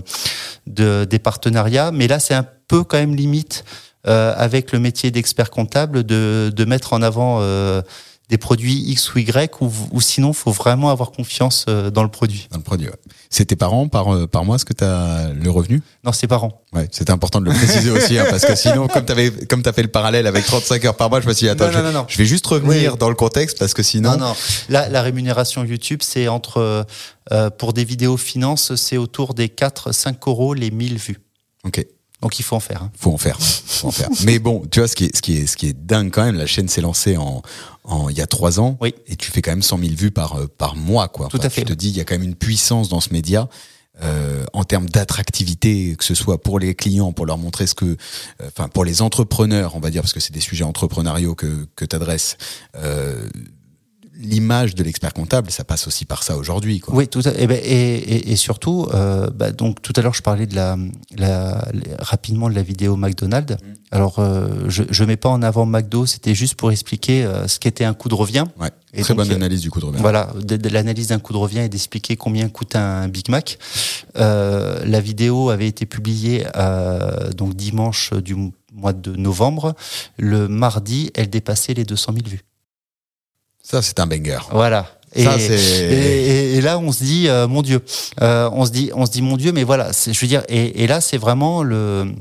A: de, des partenariats, mais là c'est un peu quand même limite euh, avec le métier d'expert comptable de, de mettre en avant euh, des produits X ou Y ou, ou sinon faut vraiment avoir confiance euh, dans le produit.
B: Dans le produit, ouais. C'est tes parents par, euh, par mois ce que tu as le revenu?
A: Non, c'est parents.
B: Ouais, c'était important de le préciser aussi hein, parce que sinon comme tu comme tu as fait le parallèle avec 35 heures par mois, je me suis dit attends, non, je, non, non, je, vais juste revenir dans le contexte parce que sinon
A: Non non, la, la rémunération YouTube, c'est entre euh, pour des vidéos finance, c'est autour des 4 5 euros les 1000 vues.
B: OK.
A: Donc il faut en faire. Hein.
B: Faut en faire. Faut en faire. Mais bon, tu vois ce qui est ce qui est ce qui est dingue quand même. La chaîne s'est lancée en en il y a trois ans.
A: Oui.
B: Et tu fais quand même 100 000 vues par euh, par mois quoi.
A: Tout à fait.
B: Je te dis, il y a quand même une puissance dans ce média. Euh, en termes d'attractivité, que ce soit pour les clients, pour leur montrer ce que, euh, enfin pour les entrepreneurs, on va dire, parce que c'est des sujets entrepreneuriaux que que t'adresses. Euh, l'image de l'expert comptable, ça passe aussi par ça aujourd'hui.
A: Oui, tout à, et, eh ben, et, et, surtout, euh, bah, donc tout à l'heure je parlais de la, la, rapidement de la vidéo McDonald's. Mm. Alors euh, je je mets pas en avant McDo, c'était juste pour expliquer euh, ce qu'était un coût de revient.
B: Ouais, et très bonne analyse du coût de revient.
A: Voilà, de, l'analyse d'un coût de revient et d'expliquer combien coûte un Big Mac. Euh, la vidéo avait été publiée euh, donc dimanche du mois de novembre. Le mardi, elle dépassait les 200 000 vues.
B: Ça, c'est un banger.
A: Voilà. Et, et, et, là, on se dit, euh, mon Dieu, euh, on se dit, on se dit, mon Dieu, mais voilà, je veux dire, et, et là, c'est vraiment le,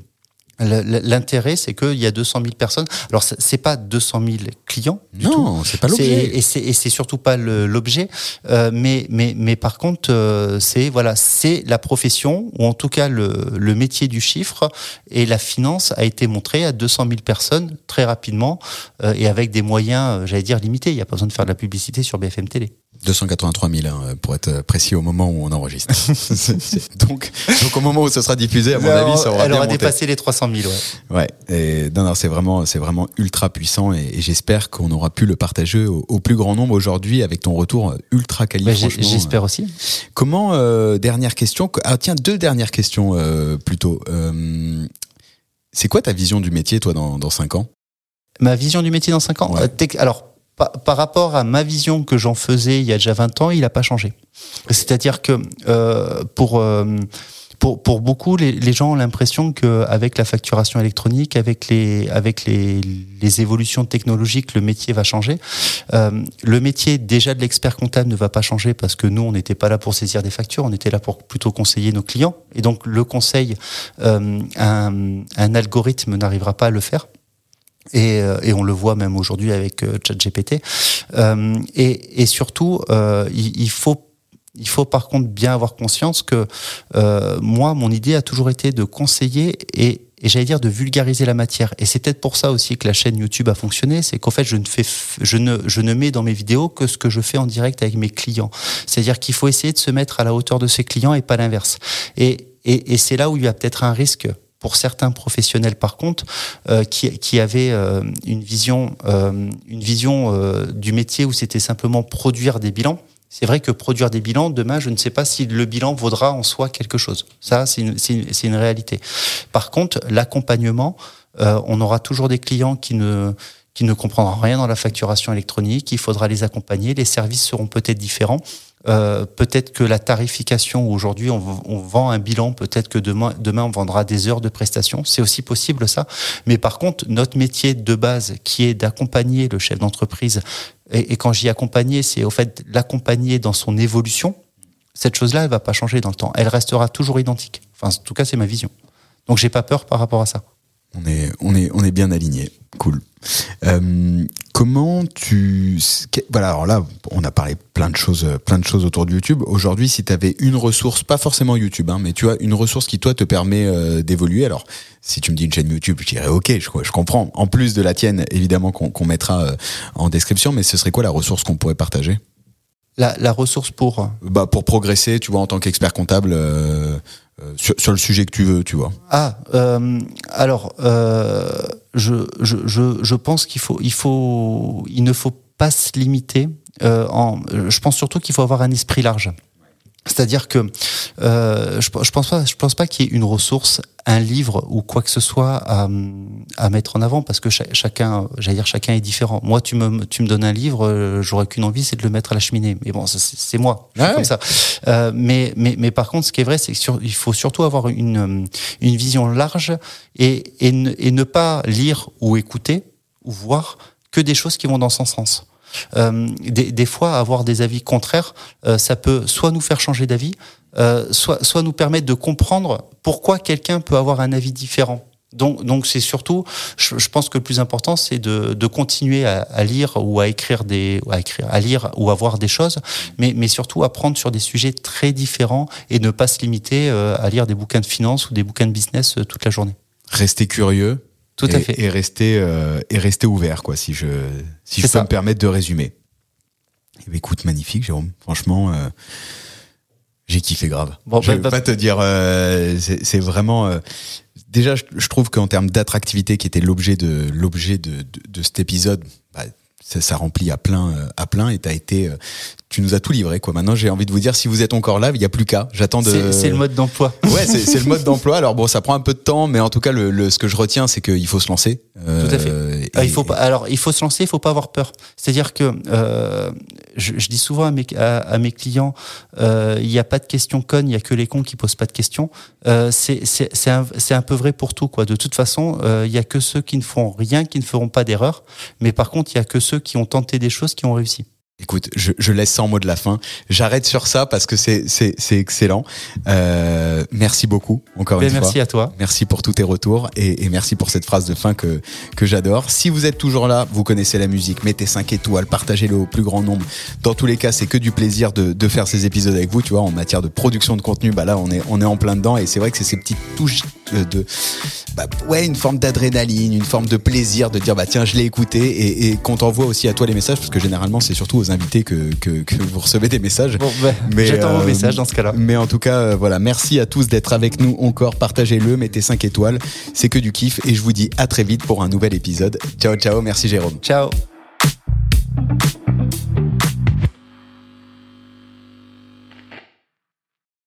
A: L'intérêt, c'est qu'il y a 200 000 personnes. Alors, c'est pas 200 000 clients du
B: non,
A: tout.
B: Non, c'est pas l'objet.
A: Et c'est surtout pas l'objet. Euh, mais, mais, mais par contre, euh, c'est voilà, c'est la profession ou en tout cas le, le métier du chiffre et la finance a été montré à 200 000 personnes très rapidement euh, et avec des moyens, euh, j'allais dire limités. Il n'y a pas besoin de faire de la publicité sur BFM Télé.
B: 283 000 hein, pour être précis au moment où on enregistre. (laughs) donc, donc au moment où ce sera diffusé, à mon avis, ça aura
A: Elle aura dépassé les 300 000.
B: Ouais. Ouais. Et non, non, c'est vraiment, c'est vraiment ultra puissant et, j'espère qu'on aura pu le partager au, plus grand nombre aujourd'hui avec ton retour ultra qualifié.
A: Bah, j'espère aussi.
B: Comment euh, dernière question Ah tiens, deux dernières questions euh, plutôt. Euh, c'est quoi ta vision du métier, toi, dans, dans 5 ans?
A: Ma vision du métier dans 5 ans? Euh, Alors, par, rapport à ma vision que j'en faisais il y a déjà 20 ans, il n'a pas changé. C'est-à-dire que euh, pour euh, pour, pour beaucoup, les, les gens ont l'impression qu'avec la facturation électronique, avec les, avec les, les évolutions technologiques, le métier va changer. Euh, le métier déjà de l'expert comptable ne va pas changer parce que nous, on n'était pas là pour saisir des factures, on était là pour plutôt conseiller nos clients. Et donc le conseil, euh, un, un algorithme n'arrivera pas à le faire. Et, euh, et, on le voit même aujourd'hui avec euh, ChatGPT. Euh, et, et, surtout, euh, il, il, faut il faut par contre bien avoir conscience que euh, moi, mon idée a toujours été de conseiller et, et j'allais dire de vulgariser la matière. Et c'est peut-être pour ça aussi que la chaîne YouTube a fonctionné, c'est qu'en fait, je ne fais, je ne, je ne mets dans mes vidéos que ce que je fais en direct avec mes clients. C'est-à-dire qu'il faut essayer de se mettre à la hauteur de ses clients et pas l'inverse. Et, et, et c'est là où il y a peut-être un risque pour certains professionnels, par contre, euh, qui, qui avaient euh, une vision, euh, une vision du métier où c'était simplement produire des bilans. C'est vrai que produire des bilans, demain, je ne sais pas si le bilan vaudra en soi quelque chose. Ça, c'est une, une, une, réalité. Par contre, l'accompagnement, on aura toujours des clients qui ne qui ne comprendront rien dans la facturation électronique. Il faudra les accompagner. Les services seront peut-être différents. Euh, peut-être que la tarification, aujourd'hui on, vend un bilan, peut-être que demain, demain on vendra des heures de prestation, c'est aussi possible ça. Mais par contre, notre métier de base, qui est d'accompagner le chef d'entreprise, et, et, quand j'y accompagner, c'est au fait l'accompagner dans son évolution, cette chose-là, elle va pas changer dans le temps, elle restera toujours identique. Enfin, en tout cas, c'est ma vision. Donc j'ai pas peur par rapport à ça.
B: On est, on est, on est bien aligné. Cool. Euh, comment tu voilà alors là on a parlé plein de choses plein de choses autour de YouTube. Aujourd'hui si tu avais une ressource pas forcément YouTube hein, mais tu as une ressource qui toi te permet euh, d'évoluer alors si tu me dis une chaîne YouTube je dirais ok je, je comprends. En plus de la tienne évidemment qu'on qu mettra euh, en description mais ce serait quoi la ressource qu'on pourrait partager?
A: La, la, ressource pour?
B: Bah pour progresser tu vois en tant qu'expert comptable euh, sur, sur, le sujet que tu veux, tu vois.
A: Ah, euh, alors, euh, je, je, je, je pense qu'il faut, il faut, il ne faut pas se limiter. Euh, en, je pense surtout qu'il faut avoir un esprit large. C'est-à-dire que euh, je, je pense pas, je pense pas qu'il y ait une ressource, un livre ou quoi que ce soit à, à mettre en avant parce que ch chacun, j'allais dire chacun est différent. Moi, tu me, tu me donnes un livre, euh, j'aurais qu'une envie, c'est de le mettre à la cheminée. Mais bon, c'est moi, ah ouais. comme ça. Euh, mais, mais, mais par contre, ce qui est vrai, c'est qu'il faut surtout avoir une, une vision large et, et, ne, et ne pas lire ou écouter ou voir que des choses qui vont dans son sens. Euh, des, fois, avoir des avis contraires, euh, ça peut soit nous faire changer d'avis, euh, soit, nous permettre de comprendre pourquoi quelqu'un peut avoir un avis différent. Donc, c'est surtout, je, pense que le plus important, c'est de, continuer à, à, lire ou à écrire des, à écrire, à lire ou à voir des choses, mais, mais surtout apprendre sur des sujets très différents et ne pas se limiter à lire des bouquins de finance ou des bouquins de business toute la journée.
B: Rester curieux,
A: tout
B: et,
A: à fait.
B: Et rester, euh, et rester ouvert, quoi, si je, si je peux
A: ça.
B: me permettre de résumer. Et écoute, magnifique, Jérôme. Franchement, euh, j'ai kiffé grave. Bon, je vais bah, pas te dire, euh, c'est vraiment. Euh, déjà, je, je trouve qu'en termes d'attractivité, qui était l'objet de l'objet de, de, de, cet épisode, bah, ça, ça, remplit à plein, à plein, et t'as été, tu nous as tout livré quoi. Maintenant, j'ai envie de vous dire si vous êtes encore là, il y a plus qu'à. J'attends de.
A: C'est le mode d'emploi. (laughs)
B: Ouais, c'est le mode d'emploi. Alors bon, ça prend un peu de temps, mais en tout cas, le, le ce que je retiens, c'est qu'il faut se lancer.
A: Euh, tout à fait. Et, ah, il faut pas. Alors, il faut se lancer. Il faut pas avoir peur. C'est-à-dire que euh, je, je, dis souvent à mes à, à mes clients, euh, il n'y a pas de questions connes, il y a que les cons qui posent pas de questions. Euh, c'est un, un peu vrai pour tout quoi. De toute façon, euh, il y a que ceux qui ne font rien, qui ne feront pas d'erreur. Mais par contre, il y a que ceux qui ont tenté des choses qui ont réussi.
B: Écoute, je, je, laisse ça en mot de la fin. J'arrête sur ça parce que c'est c'est excellent. Euh, merci beaucoup encore
A: Mais
B: une
A: merci
B: fois.
A: Merci à toi.
B: Merci pour tous tes retours et, et, merci pour cette phrase de fin que que j'adore. Si vous êtes toujours là, vous connaissez la musique, mettez 5 étoiles, partagez-le au plus grand nombre. Dans tous les cas, c'est que du plaisir de, de faire ces épisodes avec vous. Tu vois, en matière de production de contenu, bah là, on est on est en plein dedans et c'est vrai que c'est ces petites touches de bah, ouais une forme d'adrénaline, une forme de plaisir de dire bah tiens je l'ai écouté et, et qu'on t'envoie aussi à toi les messages parce que généralement c'est surtout aux invités que, que, que, vous recevez des messages.
A: Bon, bah, mais j'attends euh, vos messages dans ce cas-là.
B: Mais en tout cas euh, voilà merci à tous d'être avec nous encore, partagez-le, mettez 5 étoiles, c'est que du kiff et je vous dis à très vite pour un nouvel épisode. Ciao ciao, merci Jérôme.
A: Ciao.